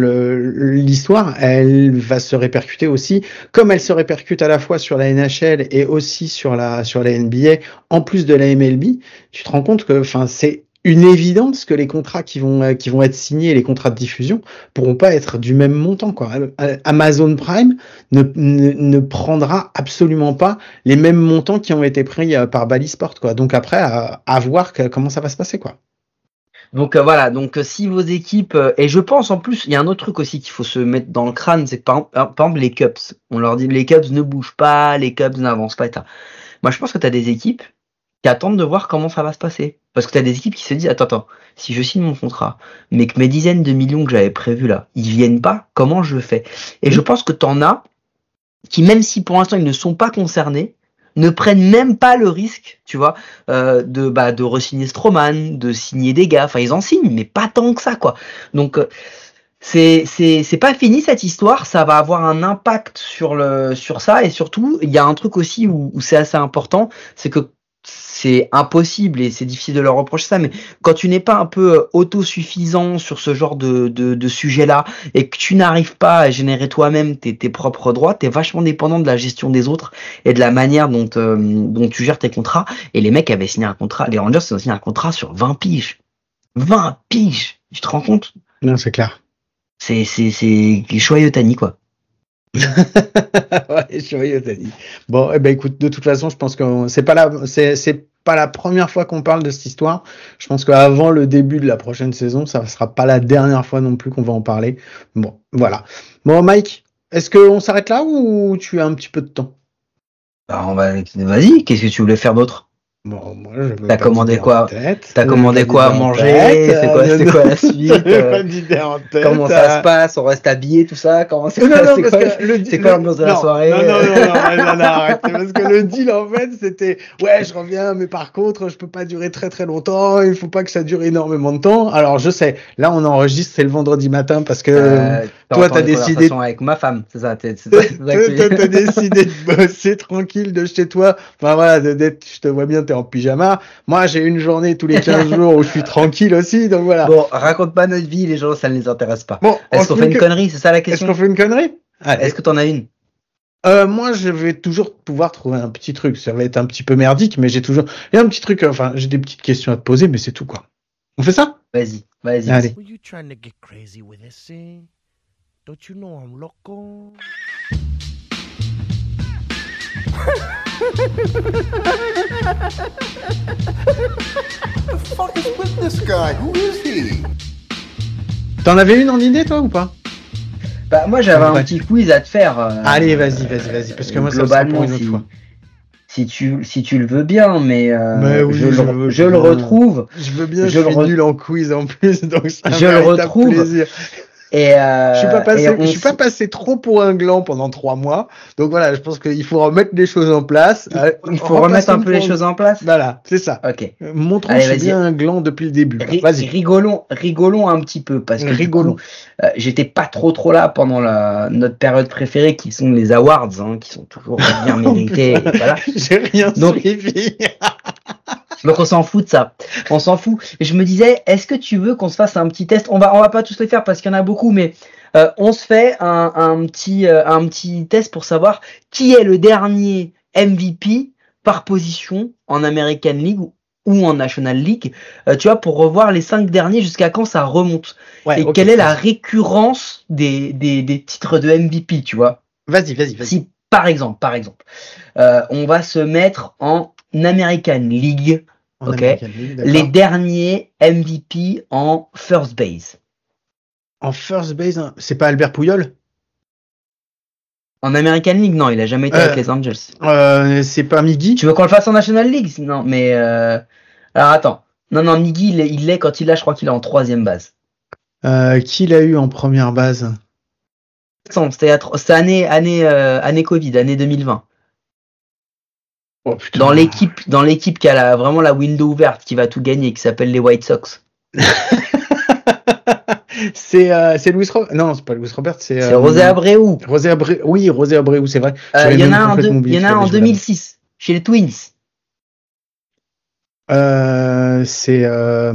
l'histoire, elle va se répercuter aussi, comme elle se répercute à la fois sur la NHL et aussi sur la, sur la NBA, en plus de la MLB. Tu te rends compte que, enfin, c'est une évidence que les contrats qui vont, euh, qui vont être signés, les contrats de diffusion, pourront pas être du même montant, quoi. Euh, Amazon Prime ne, ne, ne prendra absolument pas les mêmes montants qui ont été pris euh, par Bally Sport, quoi. Donc après, à, à voir que- comment ça va se passer, quoi. Donc euh, voilà, donc euh, si vos équipes euh, et je pense en plus, il y a un autre truc aussi qu'il faut se mettre dans le crâne, c'est que par, exemple- par exemple les Cubs, on leur dit les Cubs ne bougent pas, les Cubs n'avancent pas et ça. Moi je pense que tu as des équipes qui attendent de voir comment ça va se passer parce que tu as des équipes qui se disent attends attends, si je signe mon contrat mais que mes dizaines de millions que j'avais prévus là, ils viennent pas, comment je fais? Et je pense que tu en as qui même si pour l'instant ils ne sont pas concernés ne prennent même pas le risque, tu vois, euh, de bah de re-signer Stroman, de signer des gars. Enfin, ils en signent, mais pas tant que ça, quoi. Donc euh, c'est c'est c'est pas fini cette histoire. Ça va avoir un impact sur le sur ça et surtout il y a un truc aussi où, où c'est assez important, c'est que c'est impossible et c'est difficile de leur reprocher ça, mais quand tu n'es pas un peu euh, autosuffisant sur ce genre de, de, de sujet-là et que tu n'arrives pas à générer toi-même tes, tes propres droits, tu es vachement dépendant de la gestion des autres et de la manière dont, euh, dont tu gères tes contrats. Et les mecs avaient signé un contrat, les Rangers ils ont signé un contrat sur 20 piges. 20 piges Tu te rends compte? Non, c'est clair. C'est c'est c'est joyeux Tani quoi. Bon, eh ben, écoute, de toute façon, je pense que c'est pas la, c'est, c'est pas la première fois qu'on parle de cette histoire. Je pense qu'avant le début de la prochaine saison, ça sera pas la dernière fois non plus qu'on va en parler. Bon, voilà. Bon, Mike, est-ce qu'on s'arrête là ou tu as un petit peu de temps? Bah, on va vas-y, qu'est-ce que tu voulais faire d'autre? Bon, moi, je veux T'as commandé quoi. T'as commandé quoi à manger. C'est quoi- Euh, quoi la suite, euh, pas en tête. Comment ça se passe On reste habillé, tout ça Comment c'est quoi, l'ambiance de la soirée Non, non, non, non, non, non, arrête. Parce que le deal, en fait, c'était, ouais, je reviens, mais par contre, je peux pas durer très très longtemps, il faut pas que ça dure énormément de temps. Alors, je sais, là, on enregistre, c'est le vendredi matin parce que Euh, toi, t'entends t'as décidé- avec ma femme, c'est ça toi, toi, t'as décidé de bosser tranquille de chez toi. Enfin, voilà, d'être, je te vois bien, t'es en pyjama. Moi, j'ai une journée tous les 15 jours où je suis tranquille aussi, donc voilà. Bon, raconte pas notre vie, les gens, ça ne les intéresse pas. Bon, Est-ce qu'on fait une connerie C'est ça la Est-ce question qu'on fait une connerie? Allez. Est-ce que t'en as une? Euh, moi, je vais toujours pouvoir trouver un petit truc. Ça va être un petit peu merdique, mais j'ai toujours. Il y a un petit truc. Enfin, j'ai des petites questions à te poser, mais c'est tout quoi. On fait ça? Vas-y, vas-y. Allez. T'en avais une en idée, toi, ou pas? Bah, moi, j'avais un petit quiz à te faire. euh, Allez, vas-y, vas-y, vas-y, parce que moi, ça sera pour globalement, une autre si, fois. si tu si tu le veux bien, mais, euh, Mais oui, je, je le, veux je le bien. retrouve Je veux bien, Je je, le suis re- nul en quiz en plus, donc c'est un Je le véritable retrouve. plaisir. Et euh, Je suis pas passé, je suis pas passé trop pour un gland pendant trois mois, donc voilà, je pense qu'il faut remettre les choses en place. Euh, il faut remettre un peu les choses en place. Voilà, c'est ça. Ok. Euh, Montrons Allez, bien un gland depuis le début. Vas-y. rigolons, rigolons un petit peu parce que Rigolons. euh, j'étais pas trop trop là pendant la notre période préférée qui sont les awards, hein, qui sont toujours bien mérités. et voilà. J'ai rien Donc- suivi. Donc on s'en fout de ça. On s'en fout. Et je me disais, est-ce que tu veux qu'on se fasse un petit test? On va, on va pas tous les faire parce qu'il y en a beaucoup, mais euh, on se fait un, un petit, euh, un petit test pour savoir qui est le dernier MVP par position en American League ou- en National League. Euh, tu vois, pour revoir les cinq derniers jusqu'à quand ça remonte. Ouais, Et quelle est la récurrence des, des, des titres de MVP, tu vois? Vas-y, vas-y, vas-y. si par exemple, par exemple, euh, on va se mettre en American League, En ok? American League, d'accord. les derniers MVP en first base. En first base, hein, c'est pas Albert Pouyol En American League, non, il a jamais été Euh. avec les Angels. Euh, c'est pas Miggy? Tu veux qu'on le fasse en National League? Non, mais euh... alors attends. Non, non, Miggy, il est- il l'est quand il a, je crois qu'il est en troisième base. euh, Qui l'a eu en première base? C'était année, année, euh, année Covid, année 2020. Oh. Dans l'équipe, dans l'équipe qui a la, vraiment la window ouverte, qui va tout gagner, qui s'appelle les White Sox. c'est euh, c'est Louis Robert. Non, c'est pas Louis Robert, c'est. Euh, Rosé Abreu. Rosé Abreu. Oui, Rosé Abreu, c'est vrai. Euh, Il y en a un, il y en a en avait joué 2006 chez les Twins. Euh, c'est euh,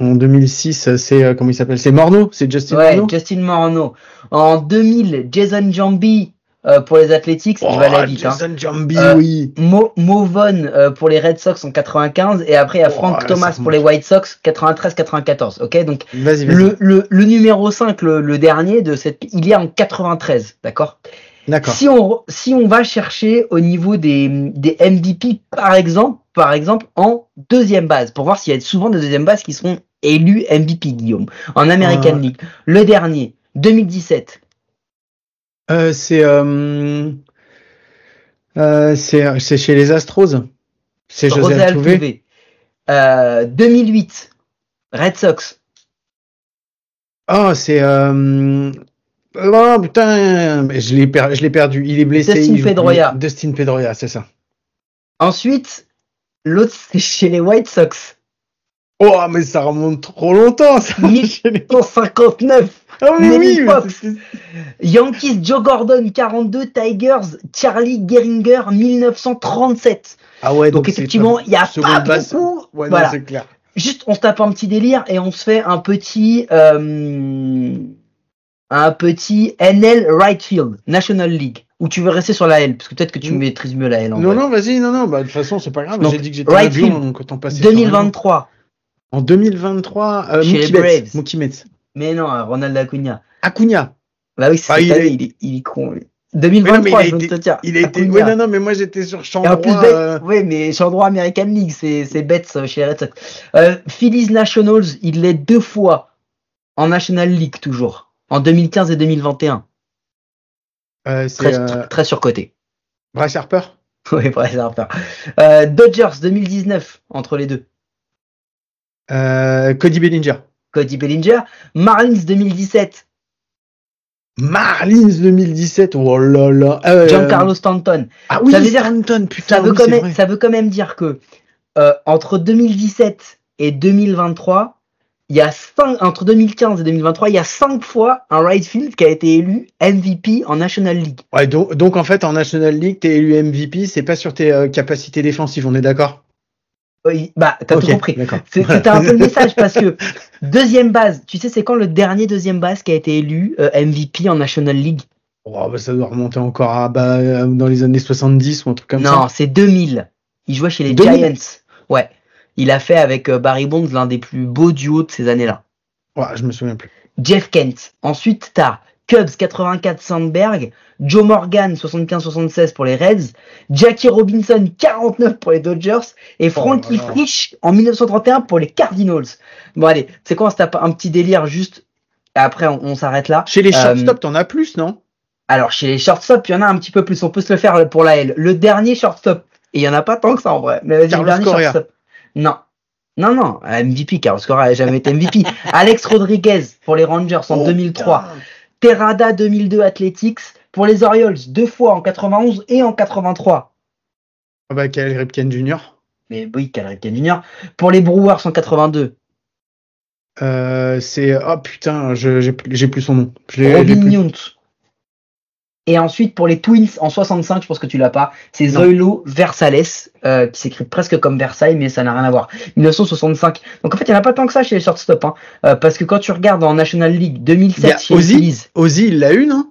en 2006, c'est euh, comment il s'appelle? C'est Morneau, c'est Justin Ouais, Morneau? Justin Morneau. En 2000, Jason Jambi euh, pour les Athletics, Oh, il va aller vite. hein. Jason Jambi, Euh, oui. Mo, Mo euh, pour les Red Sox en 95 et après il y a Oh, Frank Thomas pour les White Sox 93-94. Ok, donc le, le, le numéro 5, le, le dernier de cette, il est en 93, d'accord? D'accord. Si on si on va chercher au niveau des des MVP par exemple, par exemple en deuxième base pour voir s'il y a souvent des deuxième bases qui seront élus MVP Guillaume en American Ouais. League. Le dernier 2017. Euh, c'est euh, euh, c'est chez les Astros. C'est José Altuve. Altuve. Euh, 2008, Red Sox. Oh, c'est euh... Oh putain, mais je l'ai per- perdu. Il est blessé. Dustin il Pedroia. Dustin Pedroia, c'est ça. Ensuite, l'autre c'est chez les White Sox. Oh, mais ça remonte trop longtemps, ça. Mille- Chez les- 159. Oh, mais oui, mais Yankees, Joe Gordon, 42. Tigers, Charlie Gehringer, 1937. Ah ouais, Donc, c'est effectivement, il y a pas base. beaucoup. Ouais, Voilà. c'est clair. Juste, on se tape un petit délire et on se fait un petit, euh, un petit NL Right Field, National League. Ou tu veux rester sur la L, parce que peut-être que tu maîtrises mieux la L. En Non, vrai. non, vas-y, non, non, bah, de toute façon, c'est pas grave. Donc, J'ai dit que j'étais right field, donc autant passer sur un 2023. En 2023, euh, Mookie Betts. Mookie Betts. Mais non, Ronald Acuna. Acuna. Bah oui, c'est Ah, il est, il est con. lui. Mais 2023, non, mais il a été-. Il a. Ouais, non, non, mais moi j'étais sur champ plus, droit. Betts- euh, ouais, mais champ droit American League, c'est, c'est Betts euh, chez les Red Sox. Euh, Phillies Nationals, il l'est deux fois en National League toujours, en 2015 et 2021. euh, c'est Très, euh, très surcoté. Bryce Harper? Oui, ça faire. Euh, Dodgers 2019 entre les deux. Euh, Cody Bellinger. Cody Bellinger. Marlins 2017. Marlins 2017. Oh là là. Euh, Giancarlo Stanton. Ah oui, Ça veut dire- Stanton, putain. Ça veut, oui, quand même, ça veut quand même dire que euh, entre 2017 et 2023, il y a cinq, entre 2015 et 2023, il y a cinq fois un right field qui a été élu MVP en National League. Ouais, donc, donc en fait, en National League, t'es élu MVP, c'est pas sur tes euh, capacités défensives, on est d'accord? Euh, bah, t'as tout compris. C'était un peu le message parce que deuxième base, tu sais, c'est quand le dernier deuxième base qui a été élu euh, MVP en National League? Oh, bah, ça doit remonter encore à, bah, euh, dans les années 70 ou un truc comme Non, ça. c'est 2000. Il jouait chez les 2000? Giants. Ouais. Il a fait avec euh, Barry Bonds l'un des plus beaux duos de ces années-là. Ouais, je me souviens plus. Jeff Kent. Ensuite, t'as Cubs 84 Sandberg, Joe Morgan 75-76 pour les Reds, Jackie Robinson 49 pour les Dodgers et Frankie Oh là là. Frisch en 1931 pour les Cardinals. Bon allez, c'est quoi on se tape un petit délire juste et après on, on s'arrête là. Chez les Euh, shortstop, t'en as plus, non? Alors chez les shortstop, il y en a un petit peu plus, on peut se le faire pour la L. Le dernier shortstop, et il y en a pas tant que ça en vrai, mais vas-y, le dernier Correa. shortstop. Non. Non, non, MVP, Carlos Correa n'a jamais été MVP. Alex Rodriguez pour les Rangers en Oh, 2003. putain. Terrada 2002 Athletics pour les Orioles deux fois en 91 et en 83. Ah bah, Cal Ripken Jr. Mais oui, Cal Ripken Jr. Pour les Brewers en 82. Euh, c'est. Oh putain, j'ai plus, son nom. Je Robin. Yount. Et ensuite pour les Twins en 65, je pense que tu l'as pas, c'est. Zoilo Versales, euh, qui s'écrit presque comme Versailles, mais ça n'a rien à voir. 1965. Donc en fait, il n'y en a pas tant que ça chez les shortstop, hein, euh, parce que quand tu regardes en National League Il y 2007 a chez les Ozzy. Phillies, Ozzy, il l'a eu, non?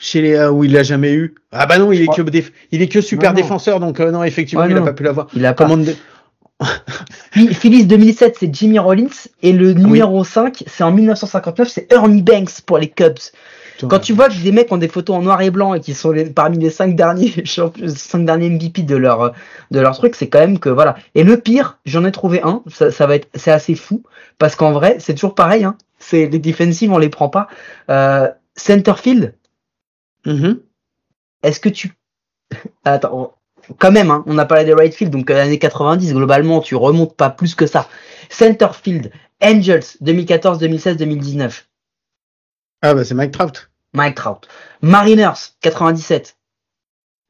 Chez les. euh, où il l'a jamais eu. Ah bah non, il est que, déf- il est que super Non, non. défenseur, donc euh, non, effectivement, Ouais, il a non. pas pu l'avoir. il a pas. De- Phillies 2007, c'est Jimmy Rollins, et le numéro 5, c'est en 1959, c'est Ernie Banks pour les Cubs. Quand tu vois que des mecs ont des photos en noir et blanc et qui sont les- parmi les cinq derniers champions, cinq derniers MVP de leur de leur truc, c'est quand même que voilà. Et le pire, j'en ai trouvé un, ça, ça va être c'est assez fou parce qu'en vrai, c'est toujours pareil hein. C'est les defensives, on les prend pas. Euh, Centerfield, Mhm. est-ce que tu. Attends, quand même, hein, on a parlé des right field, donc euh, années 90, globalement, tu remontes pas plus que ça. Center field, Angels, 2014, 2016, 2019. Ah bah c'est Mike Trout. Mike Trout. Mariners, 97.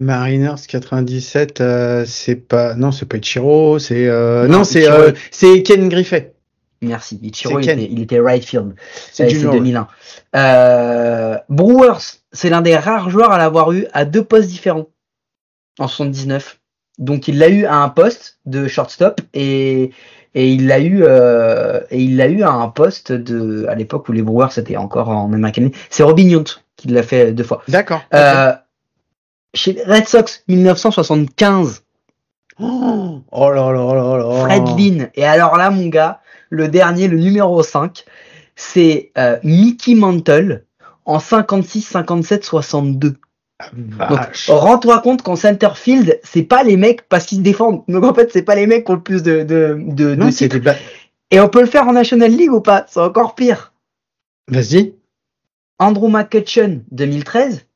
Mariners 97, euh, c'est pas non c'est pas Ichiro, c'est euh, Non, non, c'est euh, c'est Ken Griffey. Merci. Ichiro, il était, il était right field. C'est Euh, du c'est Nord. 2001. Euh, Brewers, c'est l'un des rares joueurs à l'avoir eu à deux postes différents en 79. Donc il l'a eu à un poste de shortstop et et il l'a eu euh, et il l'a eu à un poste de à l'époque où les Brewers étaient encore en American League. C'est Robin Yount qui l'a fait deux fois. D'accord. Euh, chez Red Sox 1975. Oh, oh là là là là. Fred Lynn. Et alors là, mon gars, le dernier, le numéro 5, c'est euh, Mickey Mantle en 56, 57, 62. Rends-toi compte qu'en center field, c'est pas les mecs parce qu'ils se défendent. Donc, en fait, c'est pas les mecs qui ont le plus de, de, de, non, Et on peut le faire en National League ou pas? C'est encore pire. Vas-y. Andrew McCutcheon, 2013.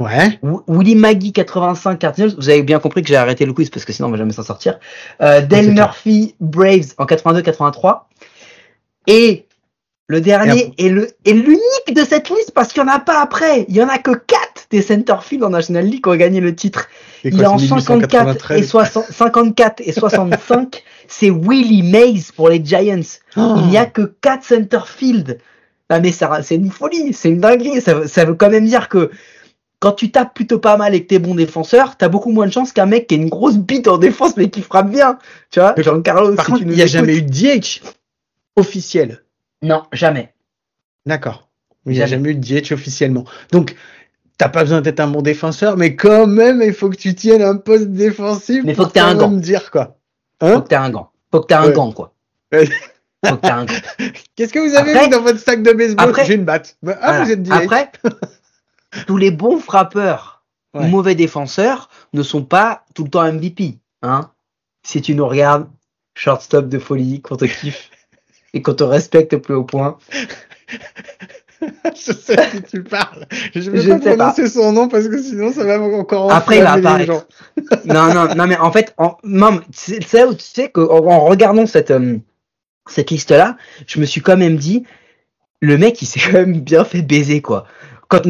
Ouais. W- Willie Maggie 85 Cardinals, vous avez bien compris que j'ai arrêté le quiz parce que sinon on va jamais s'en sortir. Euh, Dale clair. Murphy Braves en 82-83 et le dernier est le est l'unique de cette liste parce qu'il y en a pas après. Il y en a que 4 des centerfield en National League qui ont gagné le titre. Il est en c'est 54 et 1893? 60 54 et 65. C'est Willie Mays pour les Giants. Oh. Il n'y a que 4 centerfield. Ah mais ça, c'est une folie, c'est une dinguerie. Ça, veut- ça veut quand même dire que quand tu tapes plutôt pas mal et que t'es bon défenseur, t'as beaucoup moins de chance qu'un mec qui a une grosse bite en défense mais qui frappe bien. Tu vois, Mais Jean-Carlo, Par si contre, tu nous il n'y a jamais eu de DH officiel. Non, jamais. D'accord. Il n'y a Jamais. jamais eu de DH officiellement. Donc, t'as pas besoin d'être un bon défenseur, mais quand même, il faut que tu tiennes un poste défensif. Mais faut que t'aies un gant. dire quoi. Faut Hein que t'aies un gant. Faut que t'aies un Ouais. gant, quoi. Ouais. Faut que t'aies un gant. Qu'est-ce que vous avez Après- mis dans votre sac de baseball? Après- J'ai une batte. Ah, Voilà. vous êtes DH. Après, tous les bons frappeurs ou mauvais défenseurs ne sont pas tout le temps MVP. Hein si tu nous regardes, shortstop de folie, qu'on te kiffe et qu'on te respecte au plus haut point. je sais de qui tu parles. Je vais pas prononcer son nom parce que sinon ça va encore Après, il va apparaître. non, non, non, mais en fait, en, où tu sais qu'en en regardant cette, euh, cette liste-là, je me suis quand même dit, le mec, il s'est quand même bien fait baiser, quoi. Quand,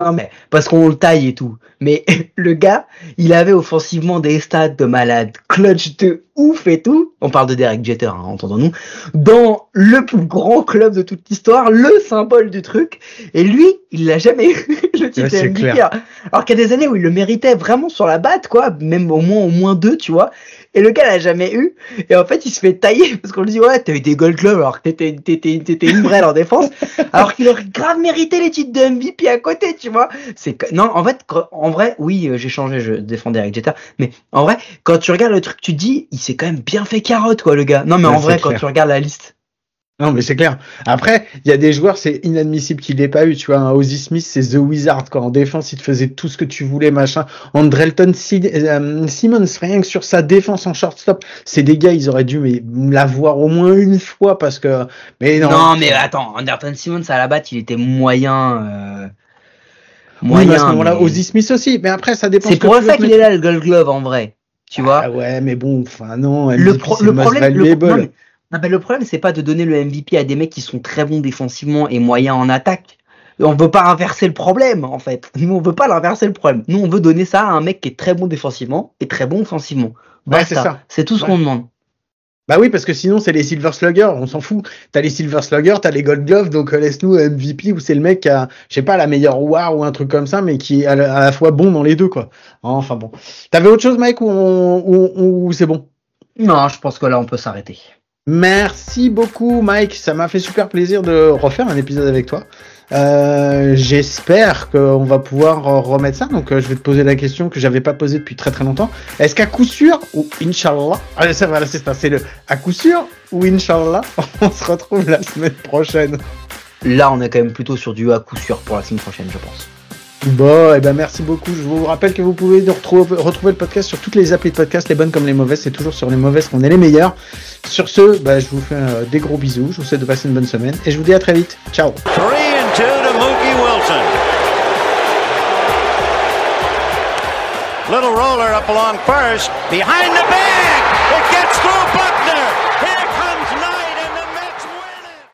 non, mais, parce qu'on le taille et tout. Mais le gars, il avait offensivement des stats de malade, clutch de ouf et tout. On parle de Derek Jeter, hein, entendons-nous. Dans le plus grand club de toute l'histoire, le symbole du truc. Et lui, il l'a jamais eu, le titre Ouais, MVP. Alors qu'il y a des années où il le méritait vraiment sur la batte, quoi, même au moins au moins deux, tu vois. Et le gars l'a jamais eu. Et en fait, il se fait tailler parce qu'on lui dit ouais, t'as eu des Gold Gloves alors que t'étais t'étais t'étais une brêle en défense, alors qu'il aurait grave mérité les titres de MVP à côté, tu vois. C'est non, en fait, en vrai, oui, euh, j'ai changé, je défendais avec Jeter, mais en vrai, quand tu regardes le truc, tu te dis, il s'est quand même bien fait carotte, quoi, le gars. Non, mais Ouais, en vrai, quand tu regardes la liste, Non, mais c'est clair. Après, il y a des joueurs, c'est inadmissible qu'il l'ait pas eu. Tu vois, un Ozzy Smith, c'est The Wizard. Quoi. En défense, il te faisait tout ce que tu voulais, machin. Andrelton euh, Simmons, rien que sur sa défense en shortstop, c'est des gars, ils auraient dû mais, l'avoir au moins une fois parce que. Mais non. Non, mais attends, Anderton Simmons à la batte, il était moyen. Euh... Moyen. à ce moment-là, mais- Ozzy Smith aussi. Mais après, ça dépend. C'est ce pour ça qu'il est là, le Gold Glove, en vrai. Tu vois Ah ouais, mais bon, enfin non. le, pro- le problème, le, valuable. non, mais- non, mais le problème, c'est pas de donner le MVP à des mecs qui sont très bons défensivement et moyens en attaque. On veut pas inverser le problème, en fait. Nous, on veut pas l'inverser le problème. Nous, on veut donner ça à un mec qui est très bon défensivement et très bon offensivement. Ouais, c'est ça. C'est tout ce Ouais. qu'on demande. Bah oui, parce que sinon, c'est les Silver Slugger, on s'en fout. T'as les Silver Slugger, t'as les Gold Glove, donc euh, laisse-nous MVP où c'est le mec qui a, je sais pas, la meilleure war ou un truc comme ça, mais qui est à la, à la fois bon dans les deux, quoi. Enfin bon. T'avais autre chose, Mike, ou, on- ou- ou c'est bon? Non, je pense que là, on peut s'arrêter. Merci beaucoup, Mike. Ça m'a fait super plaisir de refaire un épisode avec toi. Euh, J'espère qu'on va pouvoir remettre ça. Donc, euh, je vais te poser la question que j'avais pas posée depuis très très longtemps. Est-ce qu'à coup sûr ou Inch'Allah? Allez, ça va, c'est ça. C'est le à coup sûr ou Inch'Allah? On se retrouve la semaine prochaine. Là, on est quand même plutôt sur du à coup sûr pour la semaine prochaine, je pense. Bon, et ben merci beaucoup. Je vous rappelle que vous pouvez retrouver, le podcast sur toutes les applis de podcast, les bonnes comme les mauvaises. C'est toujours sur les mauvaises qu'on est les meilleurs. Sur ce, bah, je vous fais euh, des gros bisous. Je vous souhaite de passer une bonne semaine et je vous dis à très vite. Ciao. Little roller up along first. Behind the bag.